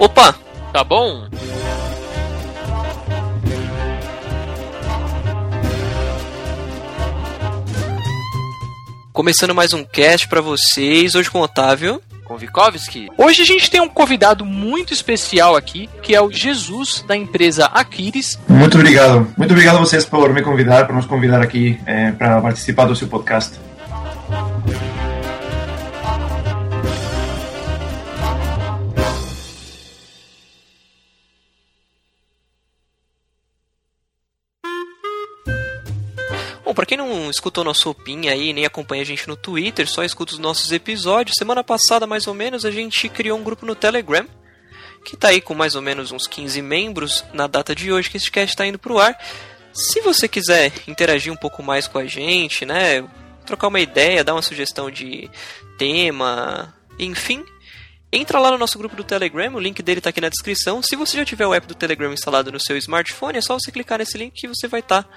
Opa! Tá bom? Começando mais um cast para vocês, hoje com o Otávio. Com Vikovski. Hoje a gente tem um convidado muito especial aqui, que é o Jesus, da empresa Aquiles. Muito obrigado. Muito obrigado a vocês por me convidar, por nos convidar aqui eh, para participar do seu podcast. Pra quem não escutou nosso aí, nem acompanha a gente no Twitter, só escuta os nossos episódios, semana passada mais ou menos a gente criou um grupo no Telegram, que tá aí com mais ou menos uns 15 membros na data de hoje que esse cast tá indo pro ar. Se você quiser interagir um pouco mais com a gente, né, trocar uma ideia, dar uma sugestão de tema, enfim, Entra lá no nosso grupo do Telegram, o link dele está aqui na descrição. Se você já tiver o app do Telegram instalado no seu smartphone, é só você clicar nesse link que você vai estar tá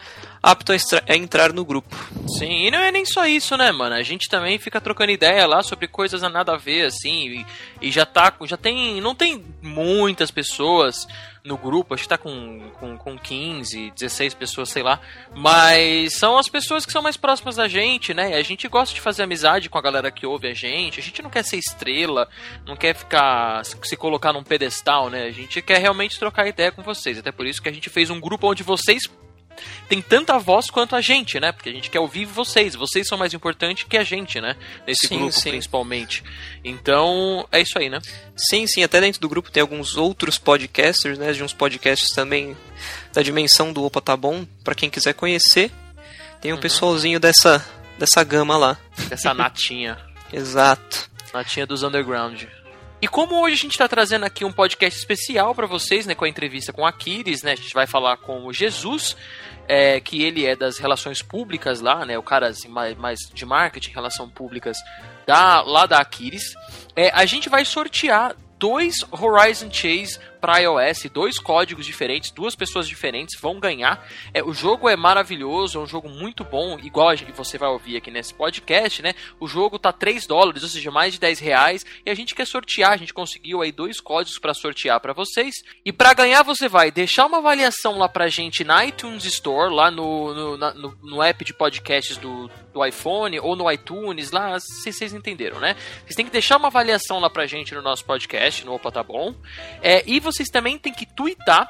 apto a, a, entrar no grupo. Sim, e não é nem só isso, né, mano? A gente também fica trocando ideia lá sobre coisas a nada a ver, assim, e, e já tá, já tem, não tem muitas pessoas no grupo, acho que tá com, com, com 15, 16 pessoas, sei lá. Mas são as pessoas que são mais próximas da gente, né? A gente gosta de fazer amizade com a galera que ouve a gente. A gente não quer ser estrela, não quer ficar se colocar num pedestal, né? A gente quer realmente trocar ideia com vocês. Até por isso que a gente fez um grupo onde vocês tem tanta voz quanto a gente, né? Porque a gente quer ouvir vocês. Vocês são mais importantes que a gente, né? Nesse sim, grupo, sim. principalmente. Então, é isso aí, né? Sim, sim. Até dentro do grupo tem alguns outros podcasters, né? De uns podcasts também da dimensão do Opa Tá Bom, pra quem quiser conhecer. Tem um uhum. pessoalzinho dessa, dessa gama lá. Dessa natinha. Exato. Natinha dos underground. E como hoje a gente está trazendo aqui um podcast especial para vocês, né, com a entrevista com Aquiles, né, a gente vai falar com o Jesus, é, que ele é das relações públicas lá, né, o cara assim, mais, mais de marketing, relações públicas da, lá da Aquiles. É, a gente vai sortear dois Horizon Chase para iOS, dois códigos diferentes, duas pessoas diferentes vão ganhar. É, o jogo é maravilhoso, é um jogo muito bom, igual a gente, você vai ouvir aqui nesse podcast, né? O jogo tá 3 dólares, ou seja, mais de 10 reais, e a gente quer sortear, a gente conseguiu aí dois códigos para sortear para vocês. E para ganhar você vai deixar uma avaliação lá pra gente na iTunes Store, lá no, no, na, no, no app de podcasts do, do iPhone ou no iTunes, lá, se vocês entenderam, né? Vocês têm que deixar uma avaliação lá pra gente no nosso podcast, no Opa Tá Bom. É, e vocês também têm que twittar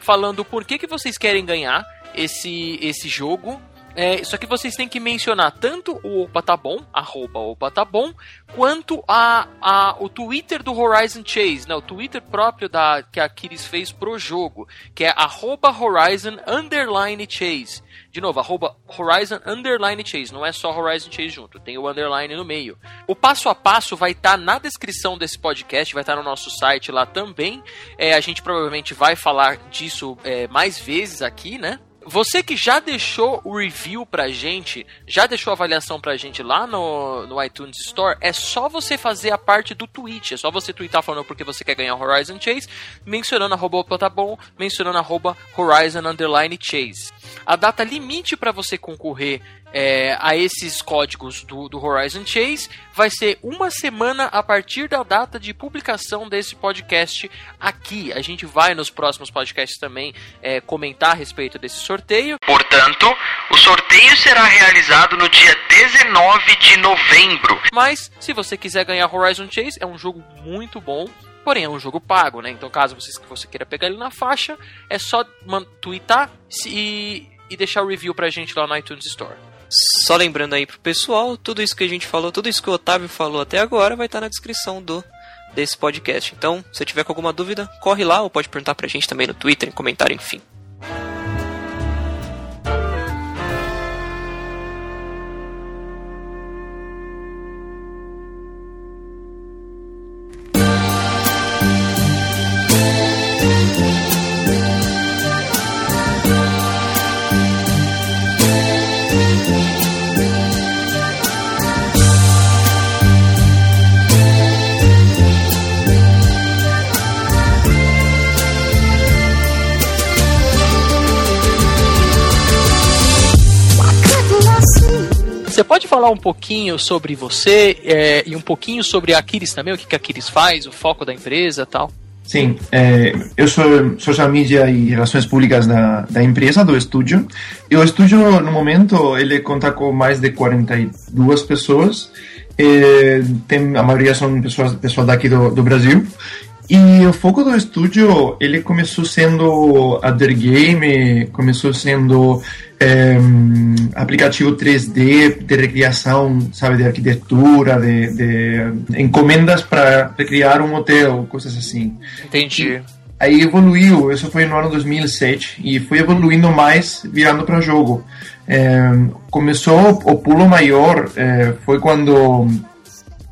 falando por que, que vocês querem ganhar esse, esse jogo. É, só que vocês têm que mencionar tanto o Opa Tá Bom, arroba Opa Tá Bom, quanto a, a, o Twitter do Horizon Chase, né, o Twitter próprio da, que a Kiris fez pro jogo, que é arroba Horizon Underline Chase. De novo, arroba Horizon Underline Chase. Não é só Horizon Chase junto, tem o underline no meio. O passo a passo vai estar tá na descrição desse podcast, vai estar tá no nosso site lá também. É, a gente provavelmente vai falar disso é, mais vezes aqui, né? Você que já deixou o review pra gente, já deixou a avaliação pra gente lá no, no iTunes Store, é só você fazer a parte do tweet. É só você tweetar falando porque você quer ganhar Horizon Chase, mencionando arroba bom, mencionando arroba Horizon Underline Chase. A data limite para você concorrer é, a esses códigos do, do, Horizon Chase vai ser uma semana a partir da data de publicação desse podcast aqui. A gente vai nos próximos podcasts também é, comentar a respeito desse sorteio. Portanto, o sorteio será realizado no dia 19 de novembro. Mas, se você quiser ganhar Horizon Chase, é um jogo muito bom porém é um jogo pago, né? Então, caso você, você queira pegar ele na faixa, é só tweetar e, e deixar o review pra gente lá no iTunes Store. Só lembrando aí pro pessoal, tudo isso que a gente falou, tudo isso que o Otávio falou até agora vai estar na descrição do desse podcast. Então, se tiver com alguma dúvida, corre lá ou pode perguntar pra gente também no Twitter, em comentário, enfim. Pode falar um pouquinho sobre você é, e um pouquinho sobre a Aquiles também, o que, que a Aquiles faz, o foco da empresa tal? Sim, é, eu sou social media e relações públicas da, da empresa, do estúdio. E o estúdio, no momento, ele conta com mais de 42 pessoas. É, tem, a maioria são pessoas, pessoas daqui do, do Brasil. E o foco do estúdio, ele começou sendo game, começou sendo é, aplicativo 3D de recriação, sabe, de arquitetura, de, de encomendas para recriar um hotel, coisas assim. Entendi. Aí evoluiu, isso foi no ano 2007, e foi evoluindo mais, virando para jogo. É, começou o pulo maior, é, foi quando,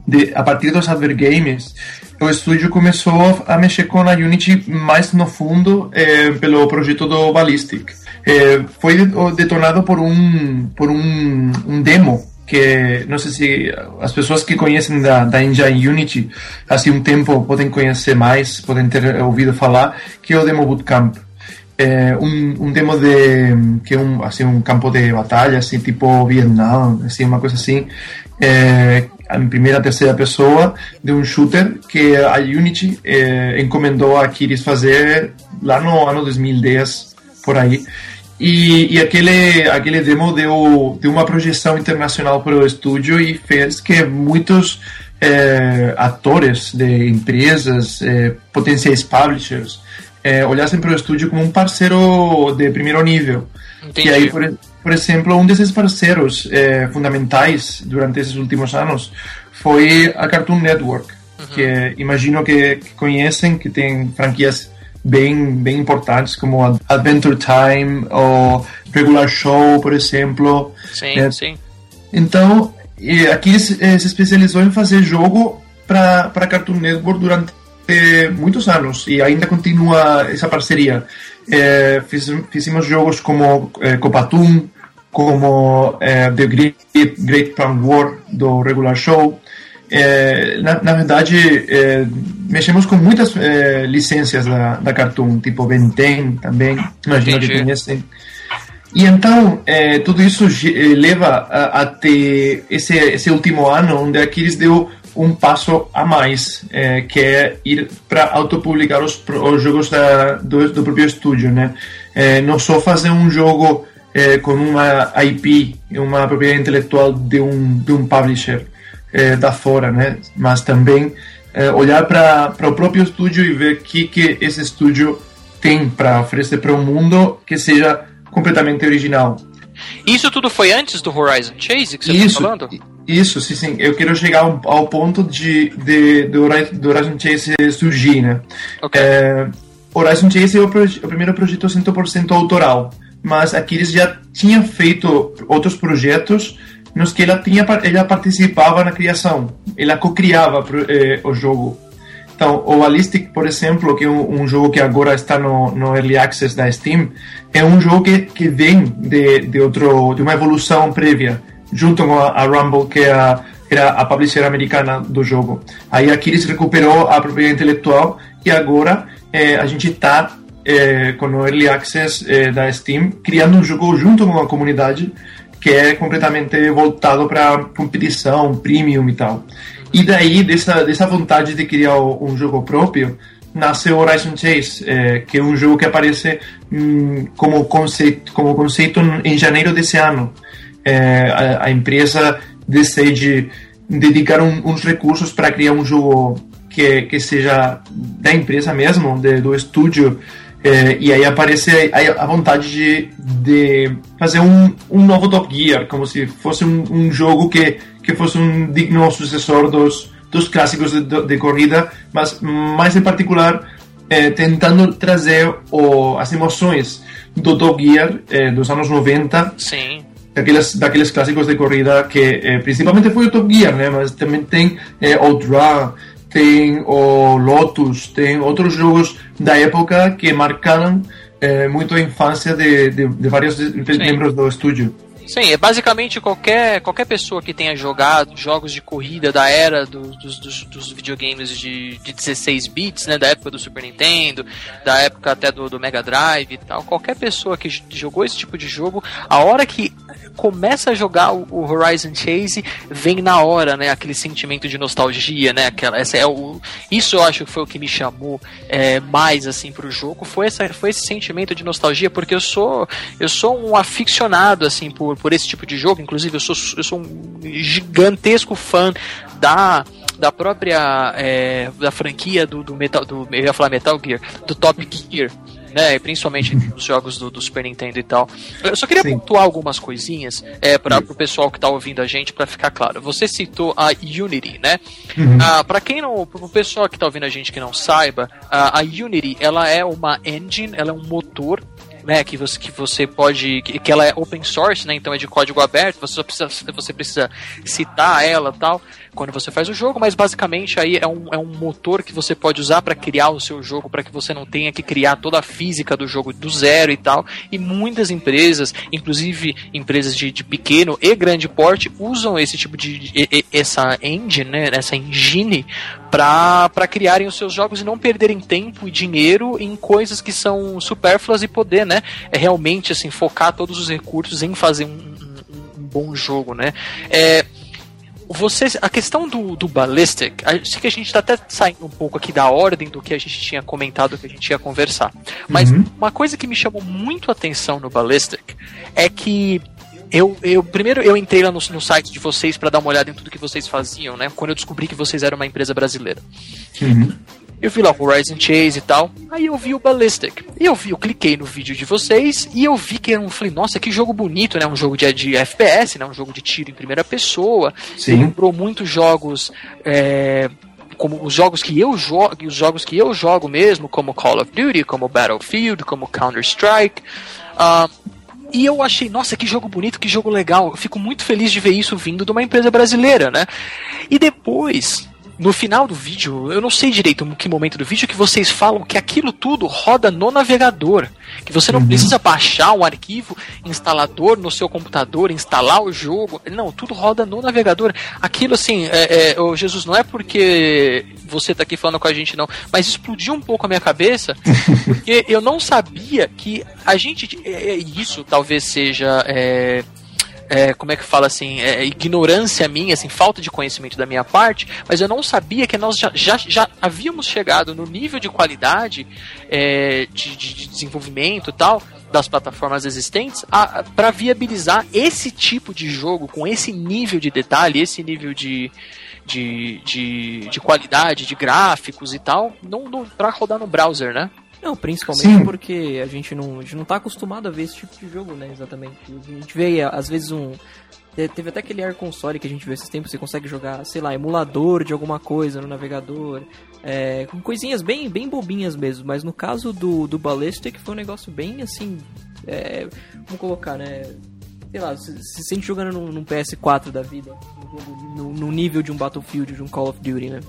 de, a partir dos Adver Games, o estúdio começou a mexer com a Unity mais no fundo pelo projeto do Ballistic. É, foi detonado por um por um, um, demo que não sei se as pessoas que conhecem da, da Engine Unity há um tempo podem conhecer mais, podem ter ouvido falar, que é o demo Bootcamp. É um, um demo de que é um assim um campo de batalha assim tipo Vietnã, assim uma coisa assim, é, em primeira terceira pessoa de um shooter que a Unity é, encomendou a Kiris fazer lá no ano 2010 por aí e, e, aquele, aquele demo deu, deu uma projeção internacional para o estúdio e fez que muitos é, atores de empresas, é, potenciais publishers, é, olhassem para o estúdio como um parceiro de primeiro nível. Entendi. E aí, por, por exemplo, um desses parceiros fundamentais durante esses últimos anos foi a Cartoon Network, uhum. que imagino que, que conhecem, que tem franquias bem, bem importantes, como Adventure Time ou Regular Show, por exemplo. Sim, né? sim. Então, aqui se, eh, se especializou em fazer jogo para Cartoon Network durante muitos anos e ainda continua essa parceria. É, fiz, fizemos jogos como é, Copatoon, como The Great, Great Pound War do Regular Show, é, na, na, verdade, é, mexemos com muitas é, licenças da, da Cartoon, tipo Benten também, imagino Entendi. que conhecem. E então, é, tudo isso é, leva a, até esse, esse último ano, onde a Aquiles deu um passo a mais, é, que é ir para autopublicar os, os jogos da, do, do próprio estúdio, né? não só fazer um jogo com uma IP, uma propriedade intelectual de um, de um publisher, é, da fora, né? Mas também é, olhar para o próprio estúdio e ver o que, que esse estúdio tem para oferecer para o mundo que seja completamente original. Isso tudo foi antes do Horizon Chase que você está falando? Isso, sim, sim. Eu quero chegar ao, ao ponto de, de, do, Horizon Chase surgir, né? Okay. É, Horizon Chase é o, o primeiro projeto 100% autoral, mas aqui eles já tinham feito outros projetos nos que ela tinha ela participava na criação, ela co-criava eh, o jogo. Então, o Ballistic, por exemplo, que é um, um, jogo que agora está no, no Early Access da Steam, é um jogo que, que vem de, de, outro, de uma evolução prévia, junto com a, a Rumble, que é a, era a publisher americana do jogo. Aí a Kiris recuperou a propriedade intelectual e agora eh, a gente está eh, com o Early Access eh, da Steam criando um jogo junto com a comunidade que é completamente voltado para competição, premium e tal. E daí, dessa, dessa vontade de criar um jogo próprio, nasce o Horizon Chase, é, que é um jogo que aparece hum, como, conceito, como conceito em janeiro desse ano. É, a, a, empresa decide dedicar um, uns recursos para criar um jogo que, que seja da empresa mesmo, de, do estúdio, é, e aí aparece a, vontade de, de fazer um, um novo Top Gear, como se fosse um, um jogo que, que fosse um digno sucessor dos, dos clássicos de, de corrida, mas mais em particular é, tentando trazer o, as emoções do Top Gear é, dos anos 90. Sim. Daqueles, daqueles clássicos de corrida que é, principalmente foi o Top Gear, né? mas também tem é, Outrun, tem o Lotus, tem outros jogos da época que marcaram é, muito a infância de, de, de vários membros do estúdio. Sim, é basicamente qualquer, qualquer pessoa que tenha jogado jogos de corrida da era do, dos, dos, dos, videogames de, de 16 bits, né, da época do Super Nintendo, da época até do, do Mega Drive e tal, qualquer pessoa que jogou esse tipo de jogo, a hora que começa a jogar o, o Horizon Chase, vem na hora, né? Aquele sentimento de nostalgia, né? Aquela, essa é o, isso eu acho que foi o que me chamou é, mais assim pro jogo, foi, essa, foi esse sentimento de nostalgia, porque eu sou eu sou um aficionado assim por, por esse tipo de jogo, inclusive eu sou, eu sou um gigantesco fã da da própria é, da franquia do, do Metal do eu ia falar Metal Gear do Top Gear né? Principalmente nos jogos do, do, Super Nintendo e tal. Eu só queria Sim. pontuar algumas coisinhas é, para o pessoal que está ouvindo a gente para ficar claro. Você citou a Unity, né? Uhum. Ah, para quem não, o pessoal que está ouvindo a gente que não saiba, a, a Unity ela é uma engine, ela é um motor né, que você, que você pode, que, que ela é open source, né, então é de código aberto, você precisa, você precisa citar ela tal quando você faz o jogo, mas basicamente aí é um, é um motor que você pode usar para criar o seu jogo, para que você não tenha que criar toda a física do jogo do zero e tal. E muitas empresas, inclusive empresas de, de pequeno e grande porte, usam esse tipo de, de essa engine, né, essa engine para criarem os seus jogos e não perderem tempo e dinheiro em coisas que são supérfluas e poder, né? É realmente assim focar todos os recursos em fazer um, um, um bom jogo, né? É, você, a questão do, do Ballistic, sei que a gente está até saindo um pouco aqui da ordem do que a gente tinha comentado, que a gente ia conversar. Mas uhum. uma coisa que me chamou muito a atenção no Ballistic é que eu, eu primeiro eu entrei lá no, no site de vocês para dar uma olhada em tudo que vocês faziam, né? Quando eu descobri que vocês eram uma empresa brasileira. Uhum. Eu vi lá o Horizon Chase e tal. Aí eu vi o Ballistic. E eu vi, eu cliquei no vídeo de vocês e eu vi que era um. Falei, nossa, que jogo bonito, né? Um jogo de, de FPS, né? Um jogo de tiro em primeira pessoa. Sim. Lembrou muitos jogos. É, como os jogos que eu jogo, os jogos que eu jogo mesmo, como Call of Duty, como Battlefield, como Counter Strike. Uh, e eu achei, nossa, que jogo bonito, que jogo legal. Eu fico muito feliz de ver isso vindo de uma empresa brasileira, né? E depois, no final do vídeo, eu não sei direito em que momento do vídeo que vocês falam que aquilo tudo roda no navegador. Que você não uhum. precisa baixar um arquivo instalador no seu computador, instalar o jogo. Não, tudo roda no navegador. Aquilo assim, é, é, oh, Jesus, não é porque você está aqui falando com a gente, não, mas explodiu um pouco a minha cabeça, porque eu não sabia que a gente. É, é isso talvez seja. É, é, como é que fala assim, é, ignorância minha, assim, falta de conhecimento da minha parte, mas eu não sabia que nós já, já, já havíamos chegado no nível de qualidade é, de, de, desenvolvimento e tal das plataformas existentes para viabilizar esse tipo de jogo com esse nível de detalhe, esse nível de, de, de, de qualidade, de gráficos e tal, para rodar no browser, né? Não, principalmente Sim. porque a gente não, a gente não tá acostumado a ver esse tipo de jogo, né? Exatamente. A gente vê, às vezes, um. Teve até aquele Air Console que a gente viu esses tempos, você consegue jogar, sei lá, emulador de alguma coisa no navegador. É, com coisinhas bem, bem bobinhas mesmo. Mas no caso do, do Ballistic foi um negócio bem assim. É, vamos colocar, né? Sei lá, se, se sente jogando num, num PS4 da vida. No, no nível de um Battlefield, de um Call of Duty, né?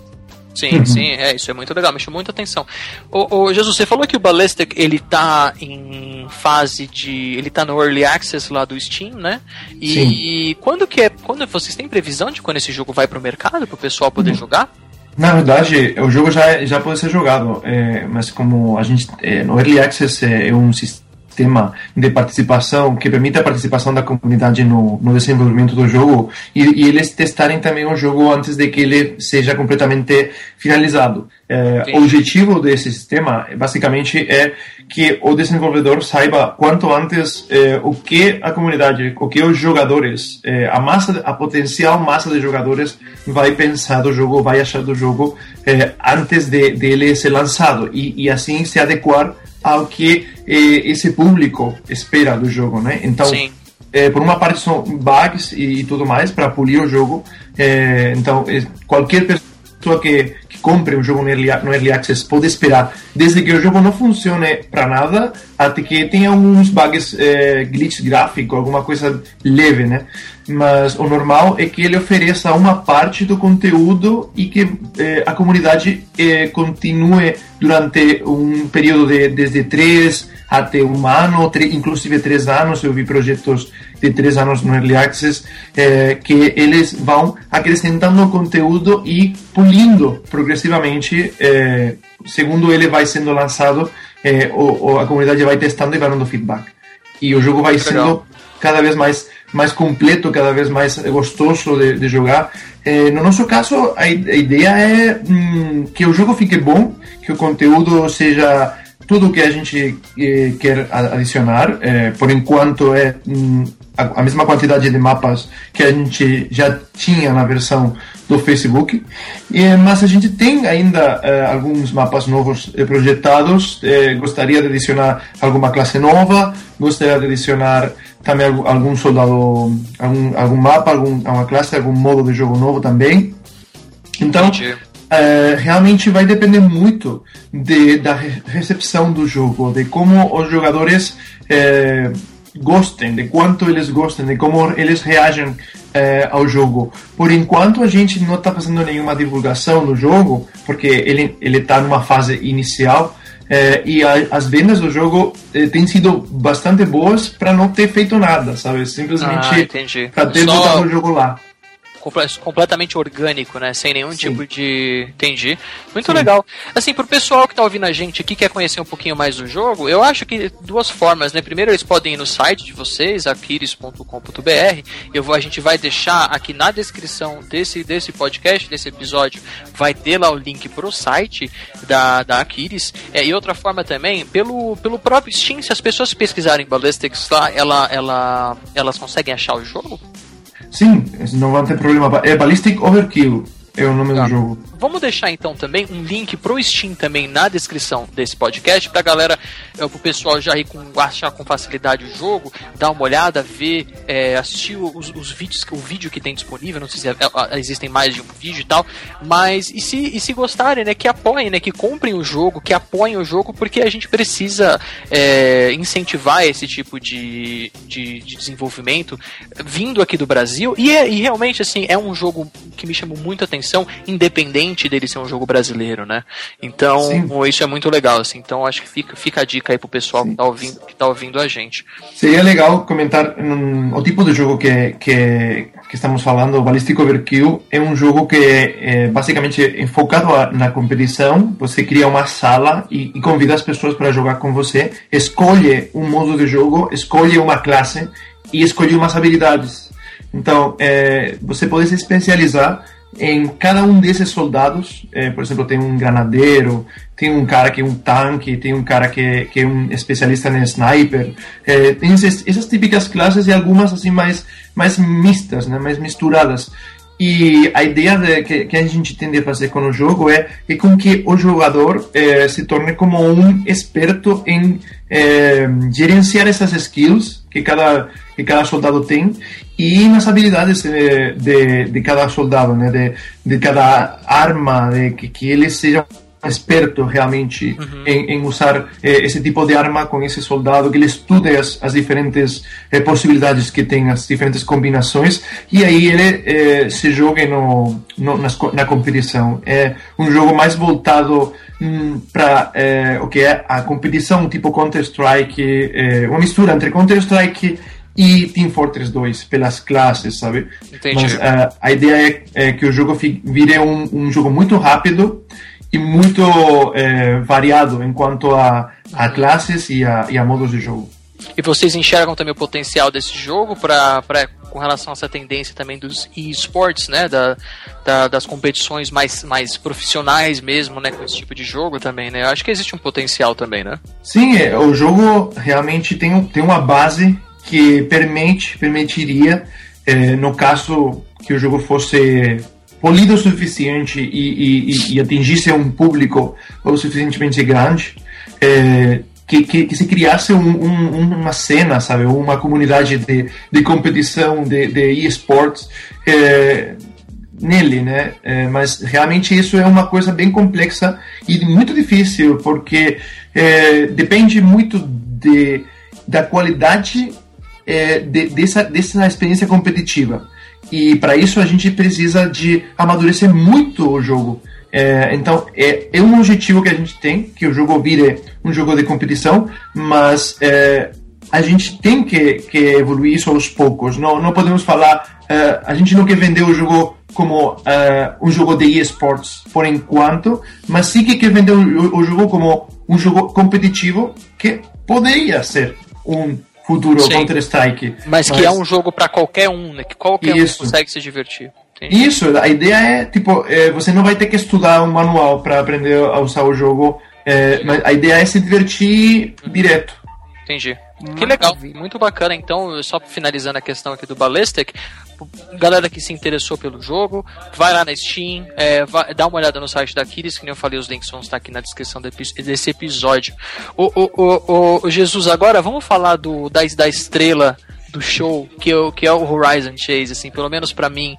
Sim, uhum. sim, é, isso é muito legal, me chamou muita atenção. Ô, ô, Jesus, você falou que o Ballistic, ele tá em fase de... ele tá no Early Access lá do Steam, né? E, sim. e quando que é... quando vocês têm previsão de quando esse jogo vai pro mercado, pro pessoal poder uhum. jogar? Na verdade, o jogo já, já pode ser jogado, é, mas como a gente... É, no Early Access é, é um sistema sistema de participação que permite a participação da comunidade no, no desenvolvimento do jogo e, e, eles testarem também o jogo antes de que ele seja completamente finalizado. É, o objetivo desse sistema, basicamente, é que o desenvolvedor saiba quanto antes é, o que a comunidade, o que os jogadores, é, a massa, a potencial massa de jogadores vai pensar do jogo, vai achar do jogo é, antes de dele ser lançado e, e assim se adequar ao que eh, esse público espera do jogo, né? Então, eh, por uma parte são bugs e, e tudo mais para polir o jogo. Eh, então, qualquer pessoa que, que compre um jogo no early, no early Access pode esperar desde que o jogo não funcione para nada até que tenha alguns bugs, glitch gráfico, alguma coisa leve, né? mas o normal é que ele ofereça uma parte do conteúdo e que eh, a comunidade eh, continue durante um período de desde três até um ano, inclusive três anos. Eu vi projetos de três anos no Early Access eh, que eles vão acrescentando conteúdo e pulindo progressivamente, eh, segundo ele vai sendo lançado, o, a comunidade vai testando e vai dando feedback. E o jogo vai sendo cada vez mais mais completo, cada vez mais gostoso de, de jogar. Eh, no nosso caso, a, a ideia é hum, que o jogo fique bom, que o conteúdo seja tudo que a gente eh, quer adicionar. Eh, por enquanto é hum, a, mesma quantidade de mapas que a gente já tinha na versão do Facebook, eh, mas a gente tem ainda eh, alguns mapas novos eh, projetados. gostaria de adicionar alguma classe nova, gostaria de adicionar também algum soldado, algum, algum mapa, algum, uma classe, algum modo de jogo novo também. Então, é, realmente vai depender muito de, da recepção do jogo, de como os jogadores é, gostem, de quanto eles gostem, de como eles reagem é, ao jogo. Por enquanto, a gente não está fazendo nenhuma divulgação do jogo, porque ele está numa fase inicial. E a, as vendas do jogo têm sido bastante boas para não ter feito nada, sabe? Simplesmente ah, para ter Só... botado o jogo lá completamente orgânico, né? Sem nenhum Sim. tipo de. Entendi. Muito Sim. legal. Assim, pro pessoal que tá ouvindo a gente aqui, quer conhecer um pouquinho mais do jogo, eu acho que duas formas, né? Primeiro, eles podem ir no site de vocês, aquiris.com.br. Eu vou, a gente vai deixar aqui na descrição desse, desse podcast, desse episódio, vai ter lá o link pro site da, da Aquiris. É, e outra forma também, pelo, pelo próprio Steam, se as pessoas pesquisarem Ballistics lá, ela, ela, elas conseguem achar o jogo? Sim, non van ter problema. É Ballistic Overkill é o nome ah. do jogo. Vamos deixar então também um link pro Steam também na descrição desse podcast pra galera, é, pro pessoal já ir com, achar com facilidade o jogo, dar uma olhada, ver, é, assistir os, os, vídeos, o vídeo que tem disponível, não sei se é, é, existem mais de um vídeo e tal, mas e se, e se gostarem, né, que apoiem, né, que comprem o jogo, que apoiem o jogo, porque a gente precisa é, incentivar esse tipo de, de, de, desenvolvimento vindo aqui do Brasil, e, é, e realmente, assim, é um jogo que me chamou muito a atenção, independente dele ser um jogo brasileiro, né? Então, Sim. isso é muito legal, assim. Então, acho que fica, fica a dica aí pro pessoal Sim. que tá, ouvindo, que tá ouvindo a gente. Seria legal comentar um, o tipo de jogo que, que, que estamos falando, o Ballistic Overkill, é um jogo que é basicamente focado na competição. Você cria uma sala e, e convida as pessoas para jogar com você, escolhe um modo de jogo, escolhe uma classe e escolhe umas habilidades. Então, é, você pode se especializar em cada um desses soldados, é, por exemplo, tem um granadeiro, tem um cara que é um tanque, tem um cara que, que é um especialista em sniper, é, tem esses, essas típicas classes e algumas assim mais, mais mistas, né, mais misturadas. E a ideia de, que, que, a gente tende a fazer com o jogo é, é com que o jogador é, se torne como um experto em gerenciar essas skills que cada, que cada soldado tem e nas habilidades de, de, de cada soldado, né? de, de cada arma, de que, que ele seja experto realmente uhum. em, em, usar eh, esse tipo de arma com esse soldado, que ele estude as, as diferentes eh, possibilidades que tem, as diferentes combinações, e aí ele eh, se jogue no, no, na, na competição. É um jogo mais voltado hum, para eh, o que é a competição, tipo Counter-Strike, eh, uma mistura entre Counter-Strike e Team Fortress 2 pelas classes, sabe? Entendi. Mas uh, a ideia é, é, que o jogo vire um, um jogo muito rápido e muito é, variado em quanto a, a classes e a, e a modos de jogo. E vocês enxergam também o potencial desse jogo para com relação a essa tendência também dos esports, né, da, da, das competições mais, mais profissionais mesmo, né, com esse tipo de jogo também, né? Eu acho que existe um potencial também, né? Sim, é, o jogo realmente tem, tem uma base que permite, permitiria, eh, no caso que o jogo fosse polido o suficiente e, e, e, atingisse um público o suficientemente grande, eh, que, que, que, se criasse um, um, uma cena, sabe, uma comunidade de, de competição de, de esportes eh, nele, né? Eh, mas realmente isso é uma coisa bem complexa e muito difícil, porque eh, depende muito de, da qualidade é, de, dessa, dessa experiência competitiva. E para isso a gente precisa de amadurecer muito o jogo. É, então é, é um objetivo que a gente tem, que o jogo vire um jogo de competição, mas é, a gente tem que, que evoluir isso aos poucos. Não, não podemos falar, é, a gente não quer vender o jogo como é, um jogo de esports por enquanto, mas sim que quer vender o, o jogo como um jogo competitivo que poderia ser um futuro Sim. Counter-Strike. Mas que é um jogo pra qualquer um, né? Que qualquer Isso. um consegue se divertir. Entendi. Isso, a ideia é, tipo, é, você não vai ter que estudar um manual para aprender a usar o jogo, é, mas a ideia é se divertir direto. Entendi. Que legal, muito bacana. Então, só finalizando a questão aqui do Ballistic, galera que se interessou pelo jogo, vai lá na Steam, é, vai- dá uma olhada no site da Kiris, que nem eu falei, os links vão estar aqui na descrição desse episódio. O, o, o, o- Jesus, agora vamos falar do, da, da estrela do show, que, é o- que é o Horizon Chase, assim, pelo menos pra mim,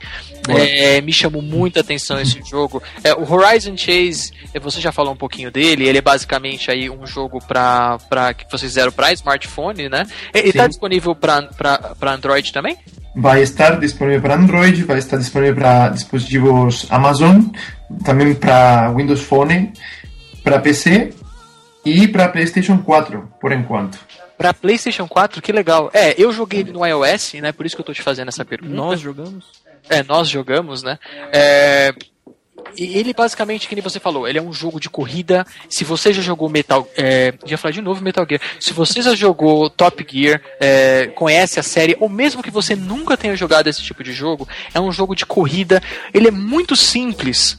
é, me chamou muita atenção esse jogo. É, o Horizon Chase, é, você já falou um pouquinho dele, ele é basicamente aí um jogo pra, pra, que vocês fizeram pra smartphone, né? Ele tá Sim. disponível pra Android também? Vai estar disponível para Android, vai estar disponível para dispositivos Amazon, também para Windows Phone, para PC e para PlayStation 4, por enquanto. Pra PlayStation 4, que legal. É, eu joguei ele no iOS, né? Por isso que eu tô te fazendo essa pergunta. Nós jogamos? É, nós jogamos, né? É, E ele basicamente, que nem você falou, ele é um jogo de corrida. Se você já jogou Metal. É, já falei de novo Metal Gear. Se você já jogou Top Gear, é, conhece a série, ou mesmo que você nunca tenha jogado esse tipo de jogo, é um jogo de corrida. Ele é muito simples.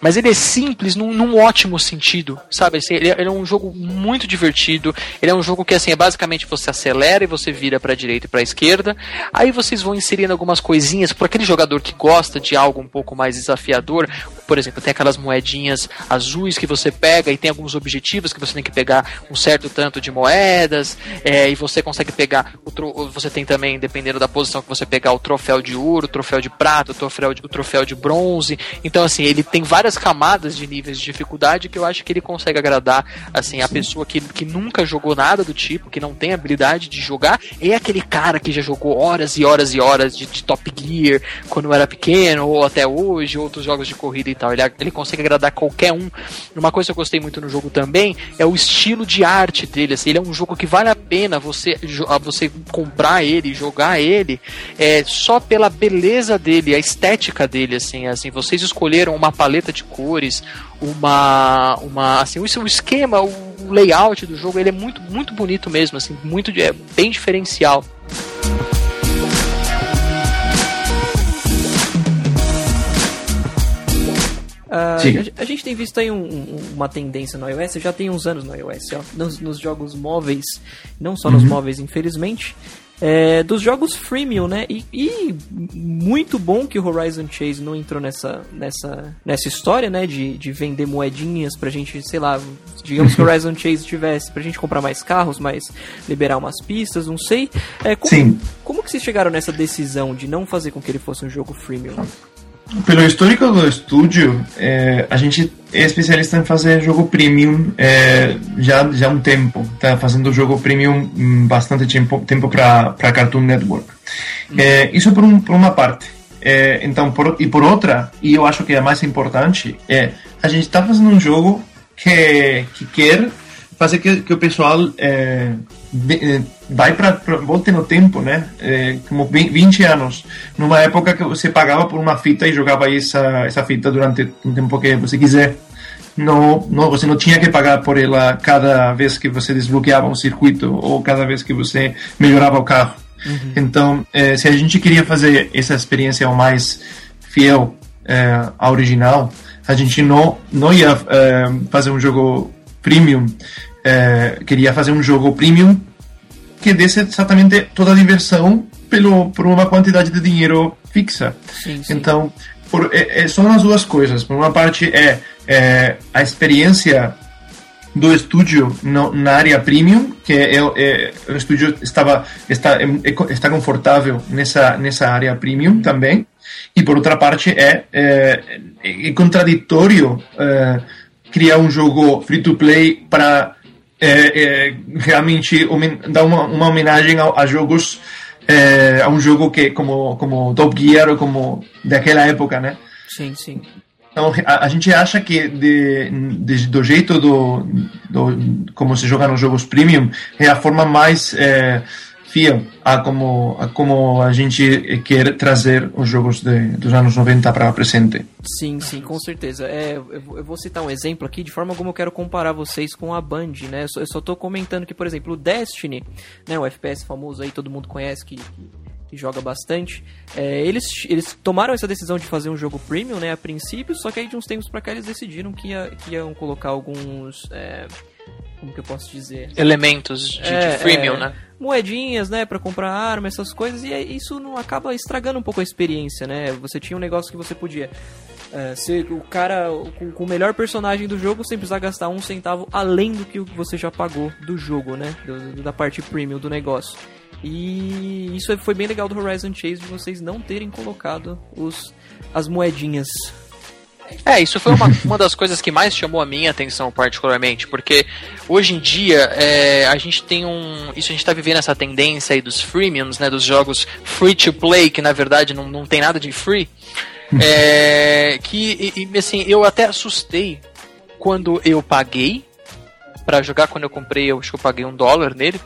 Mas ele é simples num, num ótimo sentido, sabe? Assim, ele, é, ele é um jogo muito divertido. Ele é um jogo que assim é basicamente você acelera e você vira para direita e para esquerda. Aí vocês vão inserindo algumas coisinhas para aquele jogador que gosta de algo um pouco mais desafiador. Por exemplo, tem aquelas moedinhas azuis que você pega e tem alguns objetivos que você tem que pegar um certo tanto de moedas é, e você consegue pegar o você tem também dependendo da posição que você pegar o troféu de ouro, o troféu de prata, o troféu de, o troféu de bronze. Então assim ele tem várias camadas de níveis de dificuldade que eu acho que ele consegue agradar assim a pessoa que, que nunca jogou nada do tipo, que não tem habilidade de jogar, é aquele cara que já jogou horas e horas e horas de, de Top Gear quando era pequeno ou até hoje, outros jogos de corrida e tal. Ele, ele consegue agradar qualquer um. Uma coisa que eu gostei muito no jogo também é o estilo de arte dele. Assim, ele é um jogo que vale a pena você, você comprar ele, jogar ele, é, só pela beleza dele, a estética dele, assim, assim. Vocês escolheram uma paleta de cores, uma, uma, assim, o esquema, o layout do jogo, ele é muito, muito bonito mesmo, assim, muito, é bem diferencial. Ah, Diga. a, a gente tem visto aí um- um- uma tendência no iOS, já tem uns anos no iOS, ó, nos, nos jogos móveis, não só nos móveis, infelizmente, é, dos jogos freemium, né? E, e muito bom que o Horizon Chase não entrou nessa, nessa, nessa história, né? De, de vender moedinhas pra gente, sei lá, digamos que o Horizon Chase tivesse pra gente comprar mais carros, mas liberar umas pistas, não sei. É, como, Sim. como que vocês chegaram nessa decisão de não fazer com que ele fosse um jogo freemium? Pelo histórico do estúdio, é, a gente é especialista em fazer jogo premium é, já, já há um tempo. Está fazendo jogo premium hum, bastante tempo, tempo para Cartoon Network. É, isso por, um, por uma parte. É, então, por, e por outra, e eu acho que é a mais importante, é a gente está fazendo um jogo que, que quer fazer que, que o pessoal é, vai para volte no tempo, né? É, como 20 20 anos, numa época que você pagava por uma fita e jogava essa essa fita durante um tempo que você quiser. Não, não, você não tinha que pagar por ela cada vez que você desbloqueava um circuito ou cada vez que você melhorava o carro. Então, eh, se a gente queria fazer essa experiência o mais fiel eh, à original, a gente não não ia eh, fazer um jogo premium, eh, queria fazer um jogo premium que desse exatamente toda a diversão pelo por uma quantidade de dinheiro fixa. Sim, sim. Então, por, é, é, são as duas coisas. Por uma parte é, é a experiência do estúdio no, na área premium, que é, é, o estúdio estava está é, é, está confortável nessa nessa área premium também. E por outra parte é, é, é contraditório é, criar um jogo free to play para é, é, realmente dar uma, uma homenagem a, a jogos é, a um jogo que como como Top Gear ou como daquela época, né? Sim, sim. Então, a, a gente acha que de, de- do jeito do, do como se joga nos jogos premium é a forma mais é, fiel a como a como a gente quer trazer os jogos de, dos anos 90 para o presente. Sim, sim, com certeza. É, eu vou citar um exemplo aqui, de forma como eu quero comparar vocês com a Band, né? Eu só, tô comentando que, por exemplo, o Destiny, né, o FPS famoso aí, todo mundo conhece, que, que joga bastante, é, eles, eles tomaram essa decisão de fazer um jogo premium, né, a princípio, só que aí de uns tempos pra cá eles decidiram que, ia, que iam colocar alguns... É, como que eu posso dizer? Elementos de, É, de freemium, é, né? Moedinhas, né, para comprar arma, essas coisas, e isso não acaba estragando um pouco a experiência, né? Você tinha um negócio que você podia é, ser o cara com, com o melhor personagem do jogo sem precisar gastar um centavo além do que você já pagou do jogo, né? Do- da parte premium do negócio. E isso foi bem legal do Horizon Chase de vocês não terem colocado os, as moedinhas. É, isso foi uma, uma das coisas que mais chamou a minha atenção, particularmente, porque hoje em dia é, a gente tem um. Isso a gente tá vivendo essa tendência aí dos freemiums, né? Dos jogos free to play, que na verdade não, não tem nada de free. É, que, e, e, assim, eu até assustei quando eu paguei pra jogar, quando eu comprei, eu acho que eu paguei um dólar nele.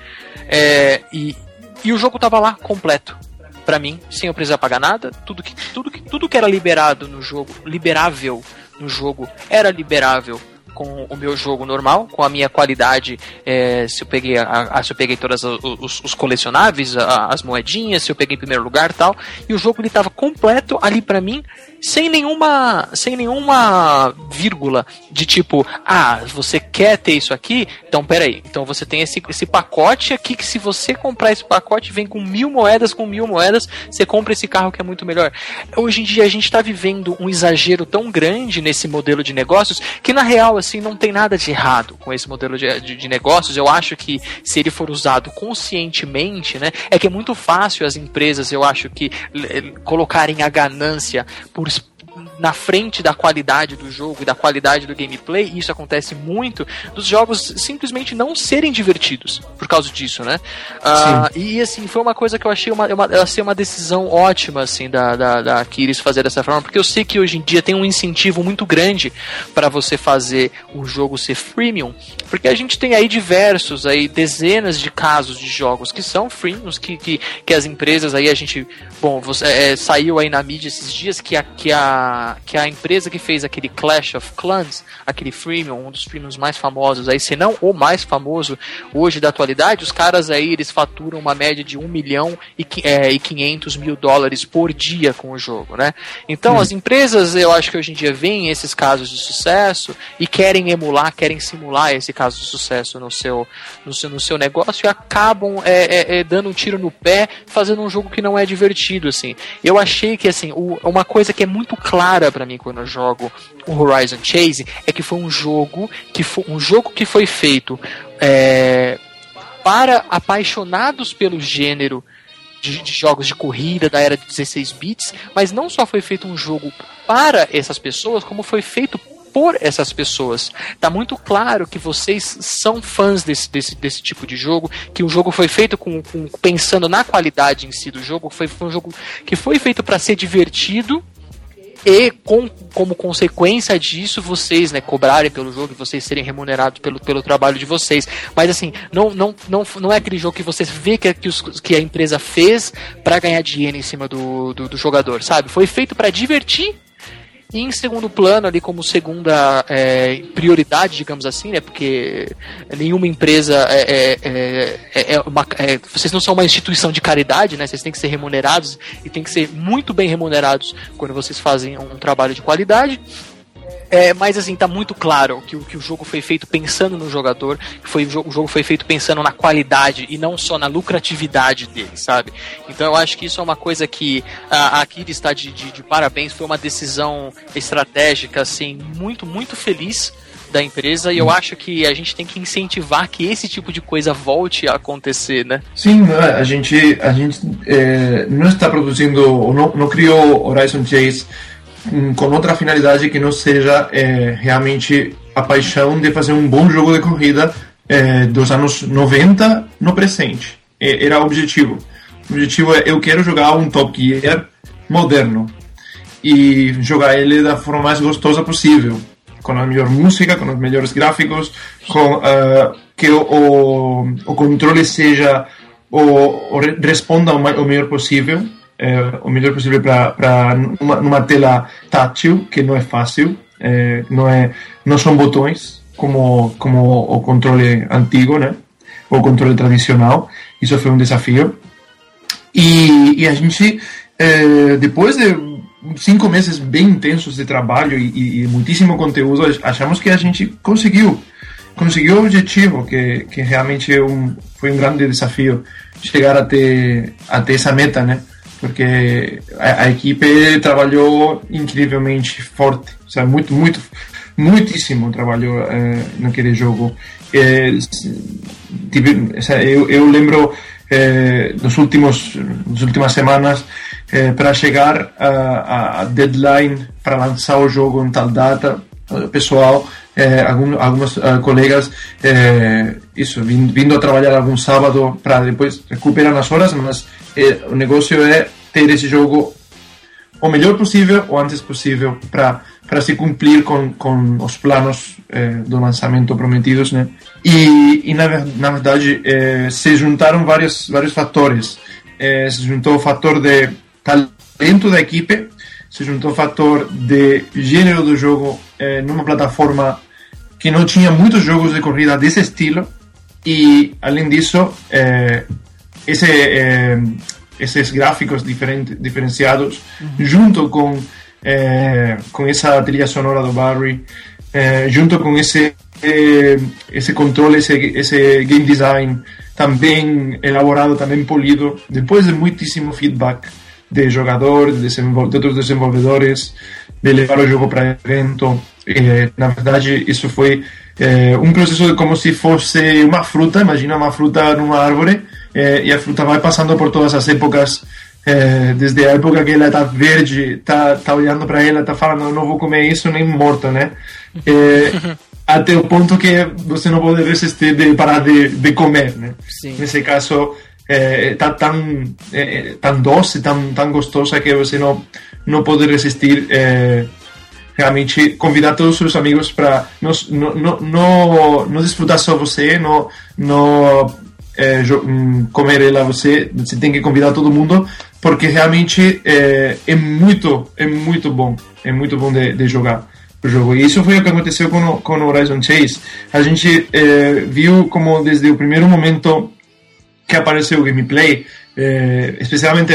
É, e, e o jogo tava lá completo pra mim, sem eu precisar pagar nada. Tudo que, tudo que, tudo que era liberado no jogo, liberável no jogo, era liberável com o meu jogo normal, com a minha qualidade, é, se eu peguei a, a- se eu peguei todos os, os colecionáveis, a- as moedinhas, se eu peguei em primeiro lugar tal, e o jogo ele tava completo ali pra mim, sem nenhuma, sem nenhuma vírgula de tipo, ah, você quer ter isso aqui? Então peraí, então você tem esse, esse pacote aqui que se você comprar esse pacote vem com mil moedas, com mil moedas, você compra esse carro que é muito melhor. Hoje em dia a gente está vivendo um exagero tão grande nesse modelo de negócios que na real assim não tem nada de errado com esse modelo de, de, de negócios. Eu acho que se ele for usado conscientemente, né, é que é muito fácil as empresas, eu acho que colocarem a ganância por na frente da qualidade do jogo e da qualidade do gameplay, e isso acontece muito, dos jogos simplesmente não serem divertidos por causa disso, né? Ah, e assim, foi uma coisa que eu achei uma, uma, eu achei uma decisão ótima assim da, da, da Kiris fazer dessa forma, porque eu sei que hoje em dia tem um incentivo muito grande para você fazer o jogo ser freemium, porque a gente tem aí diversos aí dezenas de casos de jogos que são freemiums que, que, que as empresas aí a gente bom você, é, saiu aí na mídia esses dias que a, que a que a empresa que fez aquele Clash of Clans aquele freemium um dos freemiums mais famosos aí se não o mais famoso hoje da atualidade os caras aí eles faturam uma média de 1 milhão e, é, e 500 mil dólares por dia com o jogo né? Então as empresas eu acho que hoje em dia veem esses casos de sucesso e querem emular querem simular esse caso de sucesso no seu no seu, no seu negócio e acabam é, é, é, dando um tiro no pé fazendo um jogo que não é divertido assim. Eu achei que assim o- uma coisa que é muito clara pra mim quando eu jogo o Horizon Chase é que foi um jogo que foi um jogo que foi feito é, para apaixonados pelo gênero de, de jogos de corrida da era de 16 bits, mas não só foi feito um jogo para essas pessoas, como foi feito por essas pessoas. Tá muito claro que vocês são fãs desse, desse, desse tipo de jogo, que o jogo foi feito com, com- pensando na qualidade em si do jogo, foi, foi um jogo que foi feito para ser divertido e com, como consequência disso vocês né, cobrarem pelo jogo e vocês serem remunerados pelo, pelo trabalho de vocês. Mas assim, não, não, não, não é aquele jogo que você vê que, que, os- que a empresa fez para ganhar dinheiro em cima do, do, do jogador, sabe? Foi feito para divertir e em segundo plano, ali como segunda é, prioridade, digamos assim, né? Porque nenhuma empresa é, é, é, é- é uma, é- vocês não são uma instituição de caridade, né? Vocês têm que ser remunerados e têm que ser muito bem remunerados quando vocês fazem um trabalho de qualidade. É, mas assim, tá muito claro que, o- que o jogo foi feito pensando no jogador, que foi, o jogo- foi feito pensando na qualidade e não só na lucratividade dele, sabe? Então eu acho que isso é uma coisa que a, a Kira está de, de, de parabéns, foi uma decisão estratégica, assim, muito, muito feliz da empresa e eu acho que a gente tem que incentivar que esse tipo de coisa volte a acontecer, né? Sim, é, a gente, a gente eh, não está produzindo, não, não criou Horizon Chase hum, com outra finalidade que não seja eh, realmente a paixão de fazer um bom jogo de corrida eh, dos anos 90 no presente. E- Era o objetivo. O objetivo é eu quero jogar um Top Gear moderno e jogar ele da forma mais gostosa possível, com a melhor música, com os melhores gráficos, com eh, que o, o, o controle seja ou responda o, o melhor possível, é, o melhor possível para numa, numa tela tátil, que não é fácil, é, não, é, não são botões como, como o controle antigo, né? O controle tradicional. Isso foi um desafio. E, e a gente, é, depois de cinco meses bem intensos de trabalho e, e, e, muitíssimo conteúdo, achamos que a gente conseguiu conseguiu o objetivo, que, que realmente é um, foi um grande desafio chegar até, até essa meta, né? Porque a, a equipe trabalhou incrivelmente forte, sabe? Muito, muito, muitíssimo trabalhou é, naquele jogo. É, tive, eu, eu lembro é, nos últimos nas últimas semanas para chegar a, a deadline para lançar o jogo em tal data pessoal algum, alguns colegas isso vindo, vindo a trabalhar algum sábado para depois recuperar as horas mas o negócio é ter esse jogo o melhor possível o antes possível para para se cumprir com, com os planos eh, do lançamento prometidos, né? E, e na, na verdade eh, se juntaram vários vários fatores. Eh, se juntou o fator de talento da equipe, se juntou o fator de gênero do jogo eh, numa plataforma que não tinha muitos jogos de corrida desse estilo e além disso eh, esse eh, esses gráficos diferenciados uhum. junto com com essa trilha sonora do Barry, junto com esse esse controle, esse, esse game design também elaborado, também polido, depois de muitíssimo feedback de jogadores, de, de outros desenvolvedores, de levar o jogo para evento. É, na verdade, isso foi é, um processo de como se fosse uma fruta, imagina uma fruta numa árvore, é, e a fruta vai passando por todas as épocas é, desde a época que ela está verde, tá, tá olhando para ela, tá falando, não vou comer isso nem morto, né? Até o ponto que você não pode resistir de parar de, de comer, né? Sim. Nesse caso, é, tá tão, tão doce, tão, tão gostosa que você não, não pode resistir é, realmente convidar todos os seus amigos para não, não, não, não desfrutar só você, não, não é, hum, comer ela você, você tem que convidar todo mundo porque realmente é, é muito é muito bom é muito bom de, de, jogar o jogo e isso foi o que aconteceu com o, com o Horizon Chase a gente é, viu como desde o primeiro momento que apareceu o gameplay é, especialmente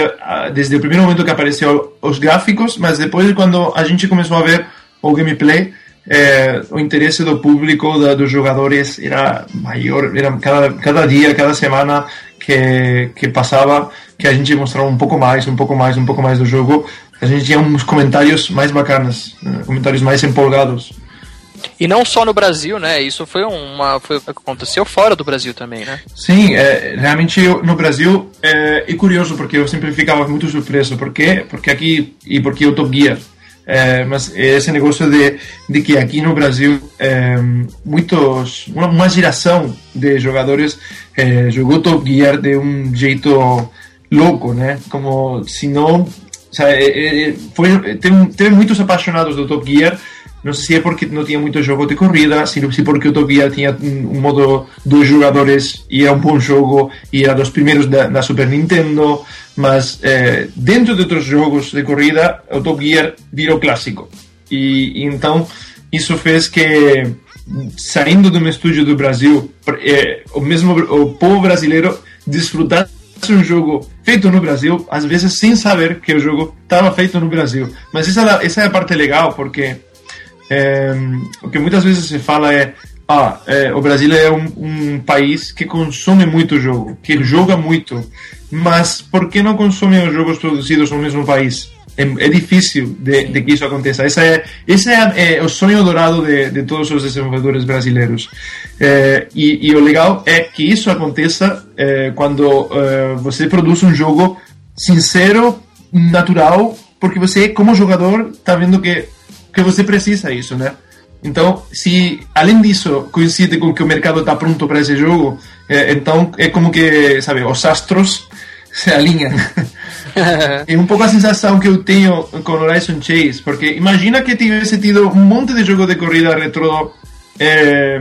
desde o primeiro momento que apareceu os gráficos mas depois quando a gente começou a ver o gameplay é, o interesse do público, da, dos jogadores era maior, era cada, cada dia, cada semana que, que passava, que a gente mostrava um pouco mais, um pouco mais, um pouco mais do jogo, a gente tinha uns comentários mais bacanas, né? comentários mais empolgados. E não só no Brasil, né? Isso foi uma foi aconteceu fora do Brasil também, né? Sim, é, realmente eu, no Brasil é, é curioso porque eu sempre ficava muito surpreso, por quê? Porque aqui e porque eu Top Gear é, mas esse negócio de, de que aqui no Brasil é, muitos uma, uma, geração de jogadores é, jogou Top Gear de um jeito louco, né? Como se não foi tem, tem muitos apaixonados do Top Gear não sei se é porque não tinha muito jogo de corrida, se porque o Top Gear tinha um modo dois jogadores e era um bom jogo e era dos primeiros da, da Super Nintendo mas eh, dentro de outros jogos de corrida o Top Gear virou clássico e, e então isso fez que saindo de um estúdio do Brasil o mesmo o povo brasileiro desfrutasse um jogo feito no Brasil às vezes sem saber que o jogo estava feito no Brasil. Mas essa essa é a parte legal porque eh, o que muitas vezes se fala é ah, é, o Brasil é um, um, país que consome muito jogo, que joga muito, mas por que não consomem os jogos produzidos no mesmo país? É, é difícil de, de, que isso aconteça. Esse é, esse é, é o sonho dourado de, de, todos os desenvolvedores brasileiros. É, e, e, o legal é que isso aconteça é, quando é, você produz um jogo sincero, natural, porque você, como jogador, está vendo que, que você precisa isso, né? Então, se além disso coincide com que o mercado está pronto para esse jogo, é, então é como que, sabe, os astros se alinham. é um pouco a sensação que eu tenho com Horizon Chase, porque imagina que tivesse tido um monte de jogo de corrida retro é,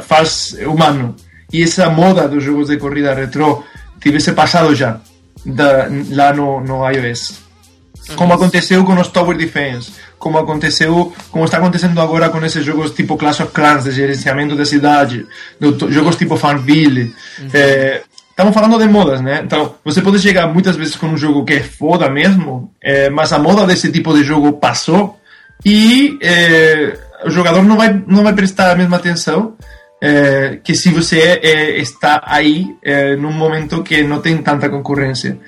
faz um ano, e essa moda dos jogos de corrida retro tivesse passado já da, lá no, no iOS. Como aconteceu com os Tower Defense, como aconteceu, como está acontecendo agora com esses jogos tipo Clash of Clans, de gerenciamento da cidade, do, jogos tipo Farmville. Uhum. É, estamos falando de modas, né? Então, você pode chegar muitas vezes com um jogo que é foda mesmo, é, mas a moda desse tipo de jogo passou e é, o jogador não vai, não vai prestar a mesma atenção é, que se você é, está aí é, num momento que não tem tanta concorrência.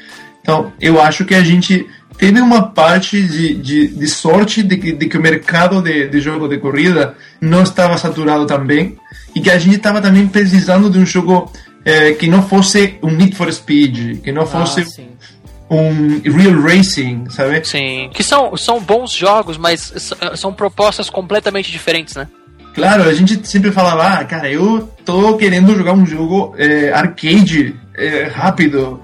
Então, eu acho que a gente teve uma parte de, de, de sorte de que, de que o mercado de, de jogo de corrida não estava saturado também e que a gente estava também precisando de um jogo é, que não fosse um Need for Speed, que não fosse ah, um Real Racing, sabe? Sim, que são, são bons jogos, mas são propostas completamente diferentes, né? Claro, a gente sempre falava, ah, cara, eu tô querendo jogar um jogo é, arcade é, rápido,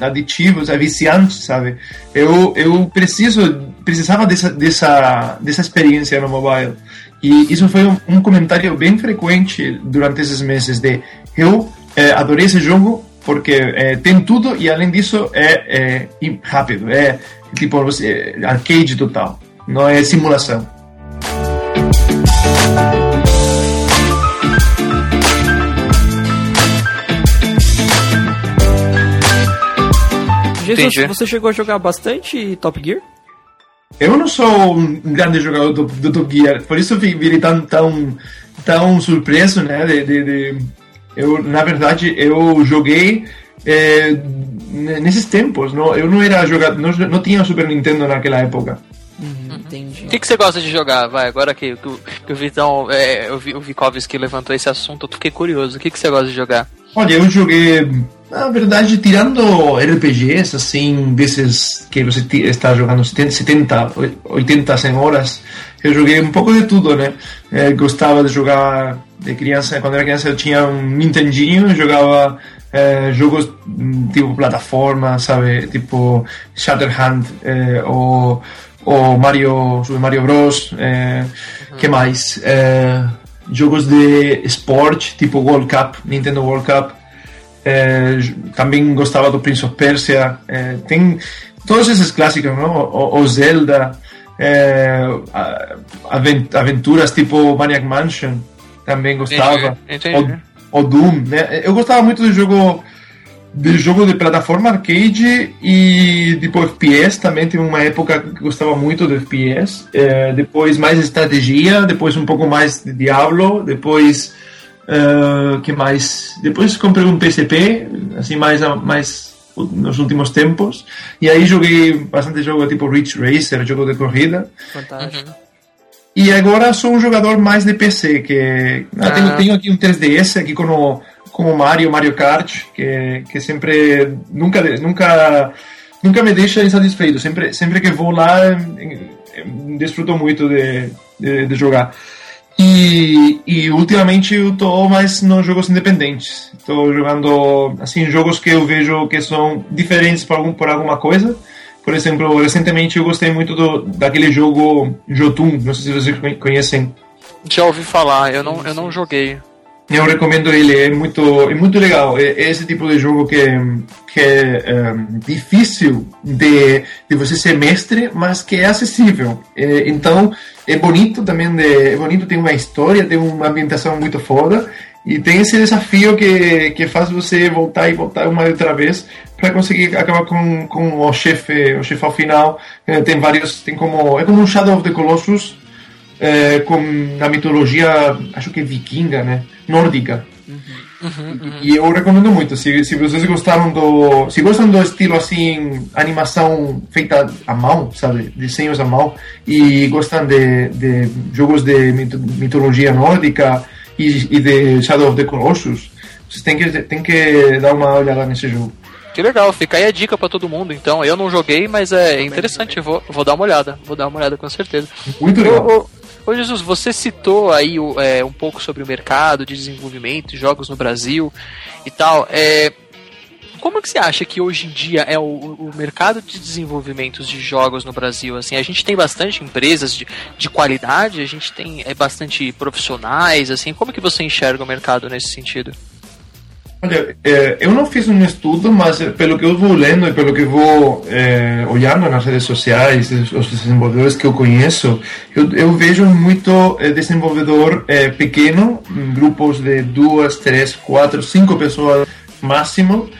aditivo, é viciante, sabe? Eu, eu preciso, precisava dessa, dessa, dessa experiência no mobile. E isso foi um, um comentário bem frequente durante esses meses de eu é, adorei esse jogo porque é, tem tudo e além disso é, é rápido, é tipo você, arcade total, não é simulação. Jesus, Entendi. você chegou a jogar bastante Top Gear? Eu não sou um grande jogador do, do Top Gear, por isso virei tão, tão, tão surpreso, né? De, de, de, eu, na verdade, eu joguei é, nesses tempos, não, eu não era jogador, não, não tinha Super Nintendo naquela época. Uhum, entendi. O que, que você gosta de jogar? Vai, agora que, que, que o Vitão, é, o, o Vikovski levantou esse assunto, eu fiquei curioso. O que, que você gosta de jogar? Olha, eu joguei na verdade, tirando RPGs, assim, desses que você está jogando 70, 80, 100 horas, eu joguei um pouco de tudo, né? É, gostava de jogar de criança, quando era criança eu tinha um Nintendinho, jogava é, jogos hum, tipo plataforma, sabe? Tipo Shatterhand é, ou, ou Mario, Super Mario Bros. É, uhum. que mais? É, jogos de esporte, tipo World Cup, Nintendo World Cup. É, também gostava do Prince of Persia. É, tem todos esses clássicos, não? O, o Zelda, é, aventuras tipo Maniac Mansion, também gostava. Entendi, entendi. O, o, Doom, né? Eu gostava muito do jogo de jogo de plataforma arcade e tipo FPS também teve uma época que gostava muito de FPS é, depois mais estratégia depois um pouco mais de Diablo depois Uh, que mais? Depois comprei um PSP, assim, mais, mais nos últimos tempos. E aí joguei bastante jogo tipo Ridge Racer, jogo de corrida. Fantástico. E agora sou um jogador mais de PC, que ah. tenho, tenho aqui um 3DS aqui com o, com o Mario, Mario Kart, que, que sempre, nunca, nunca, nunca me deixa insatisfeito. Sempre, sempre que vou lá, desfruto muito de, de, de jogar. E, e ultimamente eu estou mais nos jogos independentes. Estou jogando assim jogos que eu vejo que são diferentes por, algum, por alguma coisa. Por exemplo, recentemente eu gostei muito do, daquele jogo Jotun, não sei se vocês conhecem. Já ouvi falar, eu não, eu não joguei. Eu recomendo ele, é muito, é muito legal. É, é esse tipo de jogo que, que é um, difícil de, de você ser mestre, mas que é acessível. É, então, é bonito também, de, é bonito, tem uma história, tem uma ambientação muito foda. E tem esse desafio que, que faz você voltar e voltar uma e outra vez para conseguir acabar com, com o chefe, o chefe ao final. É, tem vários, tem como, é como um Shadow of the Colossus, é, com a mitologia, acho que vikinga, né? Nórdica. Uhum, uhum. E eu recomendo muito. Se, se vocês gostaram do. Se gostam do estilo assim, animação feita à mão, sabe? Desenhos à mão, e gostam de, de jogos de mitologia nórdica e, e de Shadow of the Colossus, vocês têm que, têm que dar uma olhada nesse jogo. Que legal, fica aí a dica para todo mundo. Então, eu não joguei, mas é interessante. Vou, vou dar uma olhada. Vou dar uma olhada com certeza. Muito legal. Ô Jesus, você citou aí é, um pouco sobre o mercado de desenvolvimento de jogos no Brasil e tal. É, como que você acha que hoje em dia é o, o, mercado de desenvolvimento de jogos no Brasil? Assim, a gente tem bastante empresas de, de qualidade, a gente tem é, bastante profissionais, assim, como que você enxerga o mercado nesse sentido? Olha, é, eu não fiz um estudo, mas é, pelo que eu vou lendo e pelo que vou é, olhando nas redes sociais, os desenvolvedores que eu conheço, eu, eu vejo muito é, desenvolvedor é, pequeno, grupos de duas, três, quatro, cinco pessoas máximo,